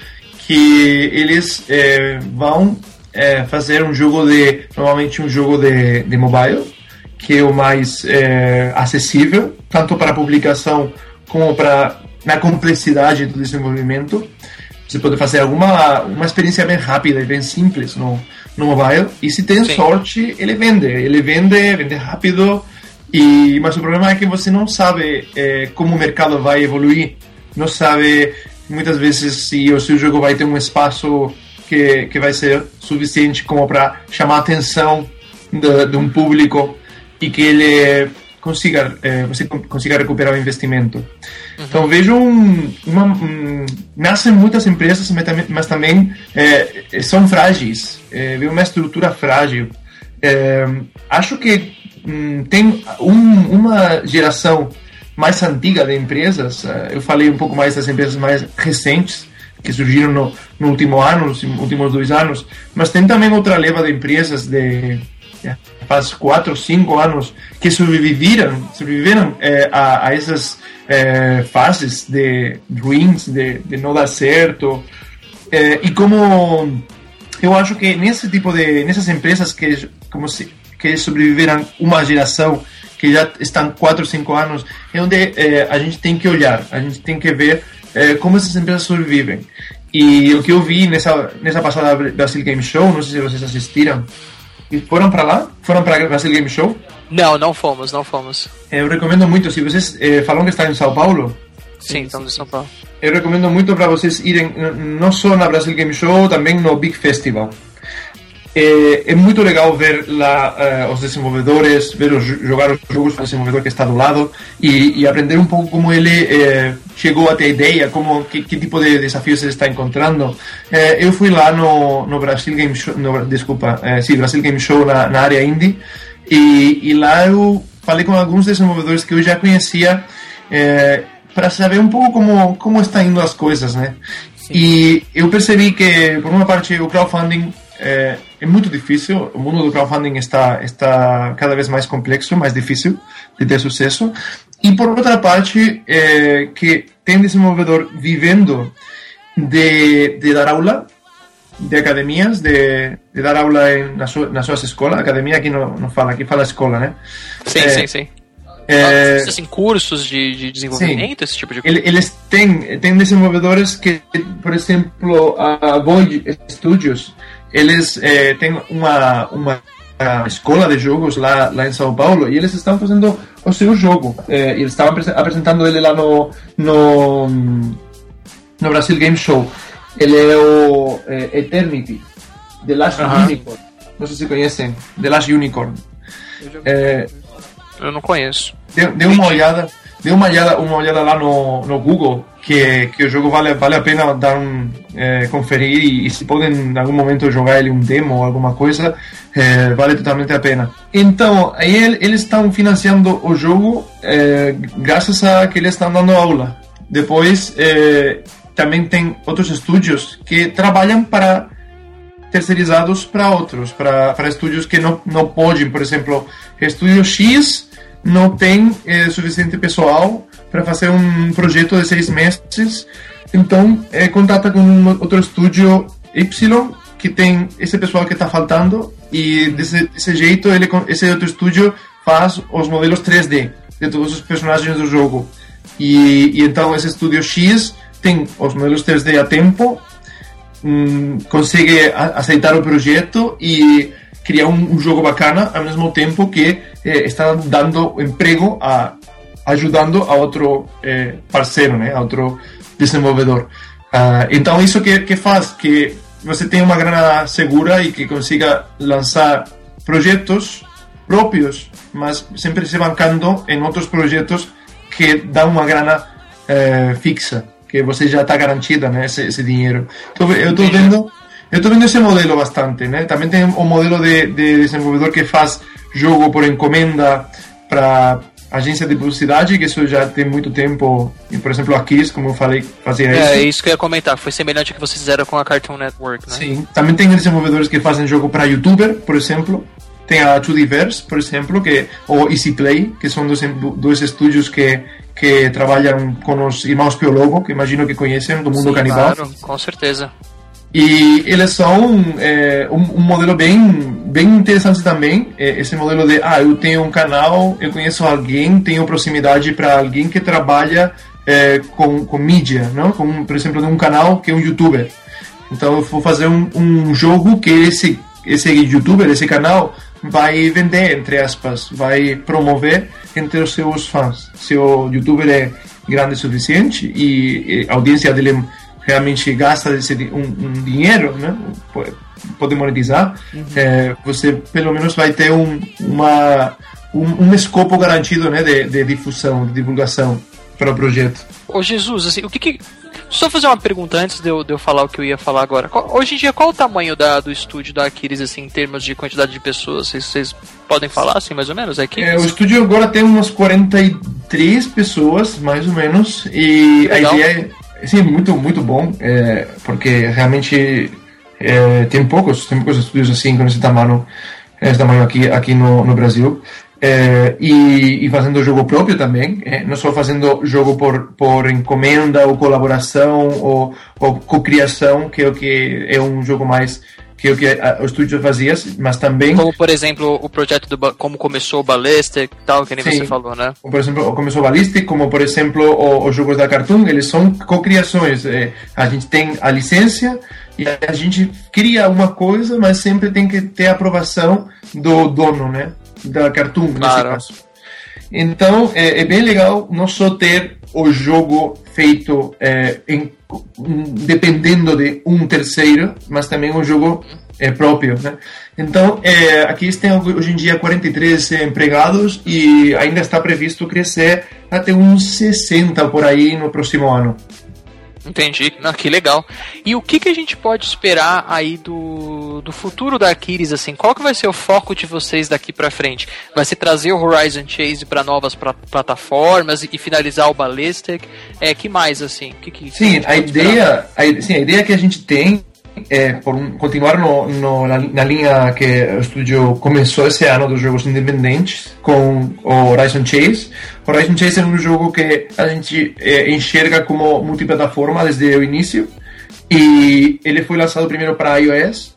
que eles é, vão fazer um jogo de, normalmente um jogo de, de mobile, que é o mais acessível, tanto para publicação como para na complexidade do desenvolvimento. Você pode fazer alguma uma experiência bem rápida e bem simples no, no mobile. E se tem Sim. sorte, ele vende. Ele vende, vende rápido. E, mas o problema é que você não sabe é, como o mercado vai evoluir. Não sabe, muitas vezes, se o seu jogo vai ter um espaço que, que vai ser suficiente como para chamar a atenção de, de um público e que ele consiga, é, você consiga recuperar o investimento. Uhum. Então vejo um, uma, um, nascem muitas empresas, mas também é, são frágeis. É, vejo uma estrutura frágil. É, acho que hum, tem um, uma geração mais antiga de empresas. Eu falei um pouco mais das empresas mais recentes que surgiram no, no último ano, nos últimos dois anos, mas tem também outra leva de empresas de faz quatro, cinco anos que sobreviveram, sobreviveram é, a, a, essas é, fases de ruins, de, de não dar certo. É, e como eu acho que nesse tipo de, nessas empresas que como se, que sobreviveram uma geração que já estão quatro, cinco anos, é onde a gente tem que olhar, a gente tem que ver como essas empresas sobrevivem. E o que eu vi nessa nessa passada Brasil Game Show, não sei se vocês assistiram, e foram para lá? Foram para Brasil Game Show? Não, não fomos, não fomos. Eu recomendo muito, se vocês eh, falam que estão em São Paulo. Sim, estamos em São Paulo. Eu recomendo muito para vocês irem, não só na Brasil Game Show, também no Big Festival. É, é muito legal ver lá uh, os desenvolvedores, ver os, jogar os jogos com o desenvolvedor que está do lado e, e aprender um pouco como ele eh, chegou até a ideia, como que, que, tipo de desafios ele está encontrando. Eh, eu fui lá no, no Brasil Game Show, no, desculpa, sim, Brasil Game Show na, na área indie e, e, lá eu falei com alguns desenvolvedores que eu já conhecia para saber um pouco como como estão indo as coisas, né? Sim. E eu percebi que por uma parte o crowdfunding é, é, muito difícil. O mundo do crowdfunding está, está cada vez mais complexo, mais difícil de ter sucesso. E por outra parte, é, que tem desenvolvedor vivendo de, de dar aula, de academias, de, de dar aula em, nas, su, nas suas escolas. Academia aqui não, não fala, aqui fala escola, né? Sim, é, sim, sim. É, assim, cursos de, de desenvolvimento, sim, esse tipo de coisa? Eles têm, têm desenvolvedores que, por exemplo, a Void Studios, eles é, têm uma, uma escola de jogos lá, lá em São Paulo e eles estão fazendo o seu jogo. É, eles estavam apresentando ele lá no, no, no Brasil Game Show. Ele é o é, Eternity, The Last uh -huh. Unicorn. Não sei se conhecem, The Last Unicorn. Eu, é, eu não conheço. Dê, dê uma olhada dê uma olhada, uma olhada lá no, no Google, que, que o jogo vale, vale a pena dar um, é, conferir e, e, se podem em algum momento jogar ele um demo ou alguma coisa, é, vale totalmente a pena. Então, aí eles estão financiando o jogo é, graças a que eles estão dando aula. Depois, é, também tem outros estúdios que trabalham para terceirizados para outros, para, para estúdios que não, não podem, por exemplo, estúdio X não tem é, suficiente pessoal para fazer um projeto de seis meses, então é, contata com outro estúdio Y que tem esse pessoal que está faltando e desse, desse jeito ele, esse outro estúdio faz os modelos 3D de todos os personagens do jogo. E, e então esse estúdio X tem os modelos 3D a tempo, hum, consegue aceitar o projeto e criar um, um, jogo bacana ao mesmo tempo que eh, está dando emprego a ajudando a outro eh, parceiro, né, a outro desenvolvedor. Uh, então isso que que faz que você tenha uma grana segura e que consiga lançar projetos próprios, mas sempre se bancando em outros projetos que dão uma grana eh, fixa, que você já está garantida, né, esse, esse dinheiro. Então eu estou vendo eu estou vendo esse modelo bastante, né? Também tem o modelo de, de desenvolvedor que faz jogo por encomenda para agência de publicidade, que isso já tem muito tempo, e, por exemplo, a Kiss, como eu falei, fazia É, isso. isso que eu ia comentar. Foi semelhante ao que vocês fizeram com a Cartoon Network, né? Sim. Também tem desenvolvedores que fazem jogo para youtuber, por exemplo. Tem a 2Diverse, por exemplo, que, ou Easy Play, que são dois, dois estúdios que, que trabalham com os irmãos Piologo, que imagino que conhecem, do mundo Sim, canibal. Claro, com certeza. E eles são é, um, um modelo bem, bem interessante também. É, esse modelo de, ah, eu tenho um canal, eu conheço alguém, tenho proximidade para alguém que trabalha é, com, com mídia, não? Com, por exemplo, de um canal que é um youtuber. Então eu vou fazer um, um jogo que esse, esse youtuber, esse canal, vai vender, entre aspas, vai promover entre os seus fãs. Se o youtuber é grande o suficiente e, a audiência dele realmente gasta esse, um, um dinheiro, né? Pode- Pode monetizar, eh, você pelo menos vai ter um, uma, um, um escopo garantido né, de, de difusão, de divulgação para o projeto. Ô Jesus, assim, o que que. Só fazer uma pergunta antes de eu, de eu falar o que eu ia falar agora. Qual- hoje em dia, qual o tamanho da, do estúdio da Aquiles, assim, em termos de quantidade de pessoas? Vocês, vocês podem falar, assim, mais ou menos? Aqui? É, o estúdio agora tem umas 43 pessoas, mais ou menos, e Legal. a ideia é sim, muito, muito bom, é, porque realmente é, tem poucos, tem poucos estúdios assim com esse tamanho, esse tamanho aqui, aqui no, no Brasil. É, e, e fazendo jogo próprio também, é, não só fazendo jogo por, por encomenda ou colaboração ou, ou cocriação, que é o que é um jogo mais que o que a- o estúdio fazia, mas também Como, por exemplo, o projeto do. Como começou o Ballistic tal, que nem Sim. você falou, né? como por exemplo, começou Ballistic, como por exemplo o- os jogos da Cartoon, eles são cocriações. É, a gente tem a licença e a gente cria uma coisa, mas sempre tem que ter a aprovação do dono, né? Da Cartoon, Claro. nesse caso. Então, é, é bem legal não só ter o jogo feito é, em- dependendo de um terceiro, mas também um jogo é, próprio, né? Então, é, aqui tem hoje em dia 43 empregados e ainda está previsto crescer até uns 60 por aí no próximo ano. Entendi. Não, que legal. E o que, que a gente pode esperar aí do, do futuro da Aquiles, assim? Qual que vai ser o foco de vocês daqui pra frente? Vai ser trazer o Horizon Chase para novas pra- plataformas e, e finalizar o Ballistic? É, que mais, assim? Que que Sim, a esperar? ideia, a, sim, a ideia que a gente tem é por continuar no, no, na, na linha que o estúdio começou esse ano dos jogos independentes com o Horizon Chase. Horizon Chase é um jogo que a gente é, enxerga como multiplataforma desde o início e ele foi lançado primeiro para iOS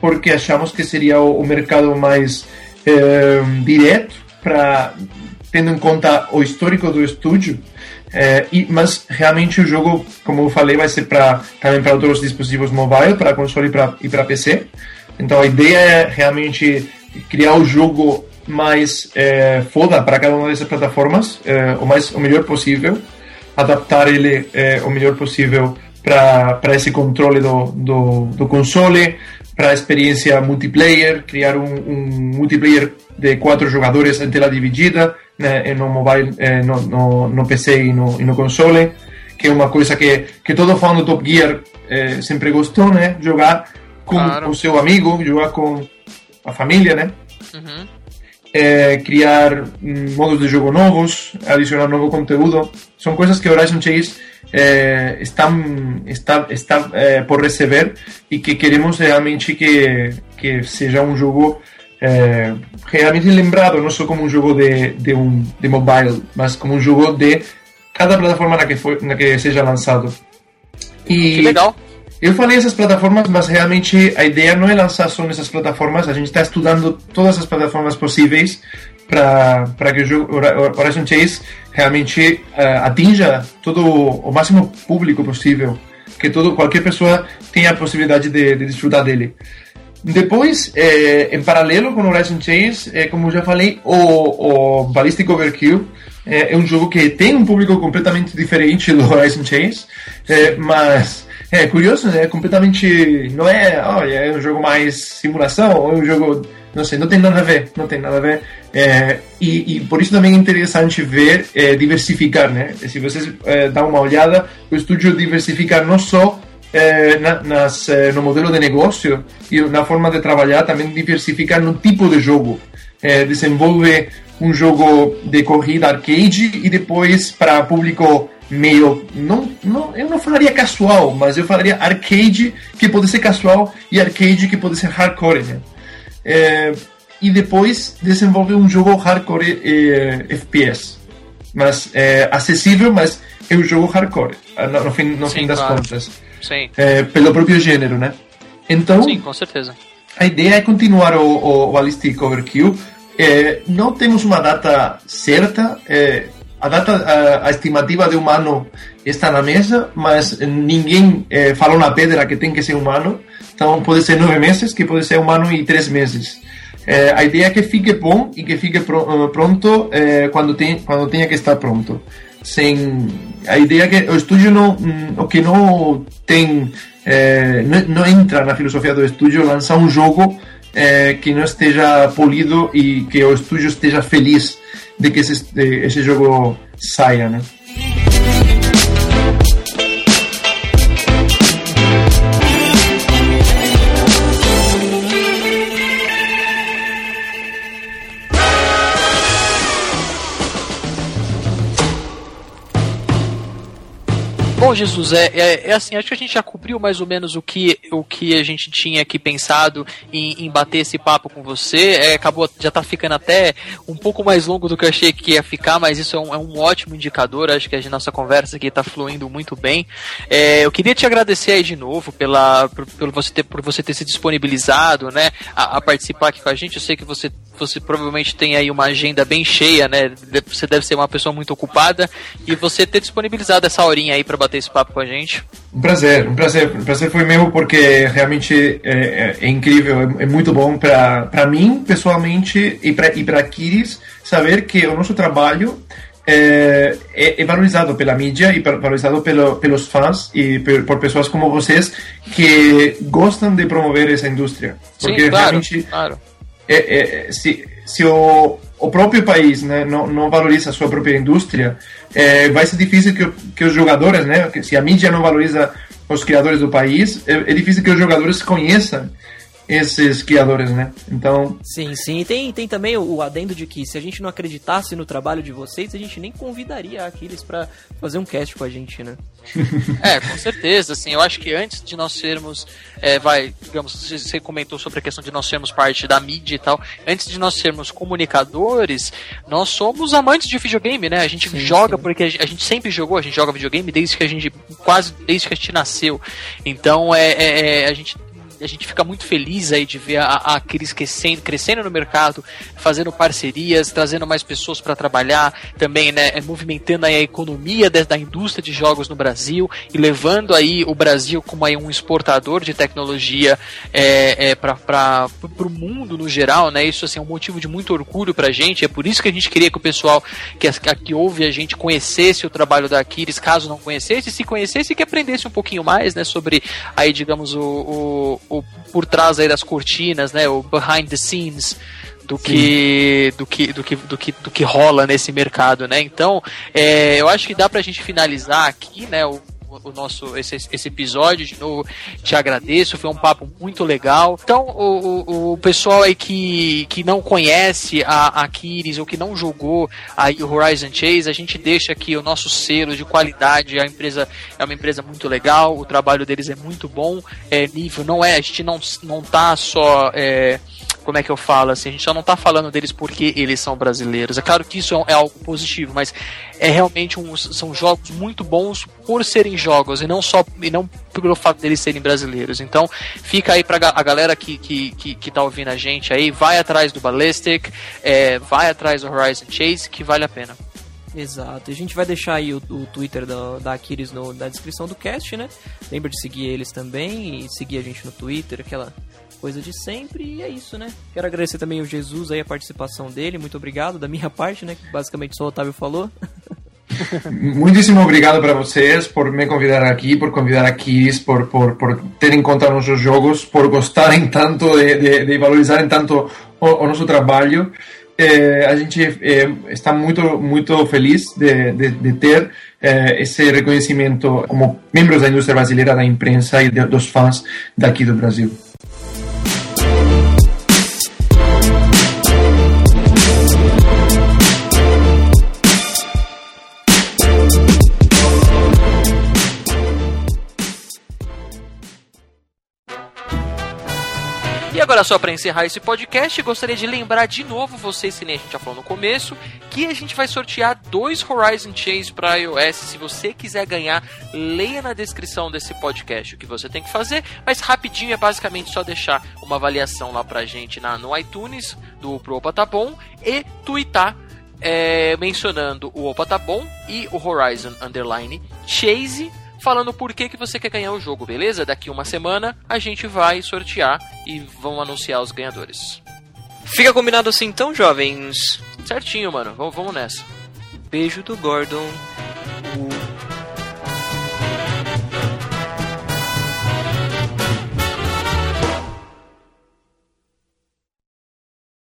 porque achamos que seria o, o mercado mais eh, direto para tendo em conta o histórico do estúdio eh, e, mas realmente o jogo como eu falei vai ser para também para outros dispositivos mobile para console e para PC então a ideia é realmente criar o jogo mais eh, foda para cada uma dessas plataformas eh, o mais o melhor possível adaptar ele eh, o melhor possível para esse controle do, do, do console, para a experiência multiplayer, criar um, um multiplayer de quatro jogadores em tela dividida, né, no mobile, eh, no, no, no PC e no, e no console, que é uma coisa que, que todo fã do Top Gear eh, sempre gostou, né? Jogar com Claro. o seu amigo, jogar com a família, né? Uhum. é, criar hum, modos de jogo novos, adicionar novo conteúdo. São coisas que Horizon Chase é, estão, está, está é, por receber e que queremos realmente que, que seja um jogo é, realmente lembrado, não só como um jogo de, de, um, de mobile, mas como um jogo de cada plataforma na que, for, na que seja lançado. E Que legal. eu falei essas plataformas, mas realmente a ideia não é lançar só nessas plataformas. A gente está estudando todas as plataformas possíveis para que o jogo Horizon Chase realmente eh, atinja todo o máximo público possível, que todo qualquer pessoa tenha a possibilidade de, de desfrutar dele. Depois, eh, em paralelo com Horizon Chase, eh, como já falei, o, o Ballistic Overkill eh, é um jogo que tem um público completamente diferente do Horizon Chase, mas é curioso, né? Completamente. Não é. Olha, é um jogo mais simulação, ou é um jogo. Não sei, não tem nada a ver. Não tem nada a ver. É, e, e por isso também é interessante ver, é, diversificar, né? Se vocês é, dão uma olhada, o estúdio diversifica não só eh, na, nas, eh, no modelo de negócio e na forma de trabalhar também diversifica no tipo de jogo. Eh, desenvolve um jogo de corrida arcade e depois para público meio não, não eu não falaria casual, mas eu falaria arcade que pode ser casual e arcade que pode ser hardcore, né? É, e depois desenvolve um jogo hardcore é, FPS, mas é, acessível, mas é um jogo hardcore no, no fim, no Sim, fim das claro. contas, Sim, É, pelo próprio gênero, né? Então sim, com certeza. a ideia é continuar o, o, Ballistic Overkill. É, não temos uma data certa. é, a data, a, a estimativa de um ano está na mesa, mas ninguém é, falou na pedra que tem que ser um ano. Então pode ser nove meses, que pode ser um ano e três meses. É, a ideia é que fique bom e que fique pro- pronto é, quando, tem, quando tenha que estar pronto. Sem, a ideia que o estúdio não, o que não tem, é, não, não entra na filosofia do estúdio lançar um jogo é, que não esteja polido e que o estúdio esteja feliz de que esse, esse jogo saia, né? Bom, Jesus, é, é, é assim, acho que a gente já cobriu mais ou menos o que, o que a gente tinha aqui pensado em, em bater esse papo com você. É, acabou, já tá ficando até um pouco mais longo do que eu achei que ia ficar, mas isso é um, é um ótimo indicador. Acho que a nossa conversa aqui tá fluindo muito bem. É, eu queria te agradecer aí de novo pela, por, pelo você ter, por você ter se disponibilizado, né, a, a participar aqui com a gente. Eu sei que você, você provavelmente tem aí uma agenda bem cheia, né? Você deve ser uma pessoa muito ocupada e você ter disponibilizado essa horinha aí para bater esse papo com a gente. Um prazer, um prazer. Um prazer foi meu porque realmente é, é- é incrível, é, é muito bom para mim, pessoalmente, e para e para Kiris saber que o nosso trabalho é, é, é valorizado pela mídia e valorizado pelo, pelos fãs e por, por pessoas como vocês que gostam de promover essa indústria. Porque Sim, claro, realmente claro. É, é, se, se o, o próprio país né, não, não valoriza a sua própria indústria, é, vai ser difícil que, que os jogadores, né, que se a mídia não valoriza os criadores do país, é, é difícil que os jogadores conheçam esses criadores, né? Então, Sim, sim. E tem, tem também o, o adendo de que se a gente não acreditasse no trabalho de vocês, a gente nem convidaria a Aquiles pra fazer um cast com a gente, né? É, com certeza, assim, eu acho que antes de nós sermos, é, vai, digamos, você- você comentou sobre a questão de nós sermos parte da mídia e tal, antes de nós sermos comunicadores, nós somos amantes de videogame, né? A gente Sim, joga sim. porque a gente, a gente sempre jogou, a gente joga videogame desde que a gente, quase desde que a gente nasceu, então é, é- é, a gente a gente fica muito feliz aí de ver a, a Cris crescendo, crescendo no mercado, fazendo parcerias, trazendo mais pessoas para trabalhar, também né, é, movimentando aí a economia da, indústria de jogos no Brasil e levando aí o Brasil como aí um exportador de tecnologia é, é, para o mundo no geral, né? Isso assim, é um motivo de muito orgulho pra gente. É por isso que a gente queria que o pessoal que, que ouve a gente conhecesse o trabalho da Aquiles, caso não conhecesse, se conhecesse e que aprendesse um pouquinho mais, né, sobre aí, digamos, o, o, o por trás aí das cortinas, né, o behind the scenes do que, do que do que do que do que rola nesse mercado, né? Então, é, eu acho que dá pra gente finalizar aqui, né, o o nosso esse, esse episódio de novo te agradeço foi um papo muito legal. Então o, o, o pessoal aí que, que não conhece a, a Kiris ou que não jogou aí o Horizon Chase a gente deixa aqui o nosso selo de qualidade a empresa é uma empresa muito legal o trabalho deles é muito bom é nível não é a gente não não tá só é, como é que eu falo assim, a gente só não tá falando deles porque eles são brasileiros. É claro que isso é, é algo positivo, mas é realmente um, são jogos muito bons por serem jogos e não só e não pelo fato deles serem brasileiros. Então, fica aí pra a galera que, que, que, que tá ouvindo a gente aí, vai atrás do Ballistic, é, vai atrás do Horizon Chase, que vale a pena. Exato. A gente vai deixar aí o, o Twitter da, da Aquiles no, na descrição do cast, né? Lembra de seguir eles também e seguir a gente no Twitter, aquela coisa de sempre. E é isso, né? Quero agradecer também o Jesus aí, a participação dele. Muito obrigado da minha parte, né? Que basicamente só o Otávio falou. muitíssimo obrigado para vocês por me convidar aqui, por convidar a Kiss, por, por, por ter em conta nossos jogos, por gostarem tanto de, de, de valorizarem tanto o, o nosso trabalho. Eh, a gente eh, está muito muito feliz de, de, de ter eh, esse reconhecimento como membros da indústria brasileira, da imprensa e de, dos fãs daqui do Brasil. Agora, só para encerrar esse podcast, gostaria de lembrar de novo vocês, que nem a gente já falou no começo, que a gente vai sortear dois Horizon Chase para iOS. Se você quiser ganhar, leia na descrição desse podcast o que você tem que fazer. Mas rapidinho é basicamente só deixar uma avaliação lá pra gente na, no iTunes do Pro Opa Tá Bom e twittar é, mencionando o Opa Tá Bom e o Horizon Underline Chase falando por que, que você quer ganhar o jogo, beleza? Daqui uma semana a gente vai sortear e vão anunciar os ganhadores. Fica combinado assim então, jovens. Certinho, mano. Vamos, vamos nessa. Beijo do Gordon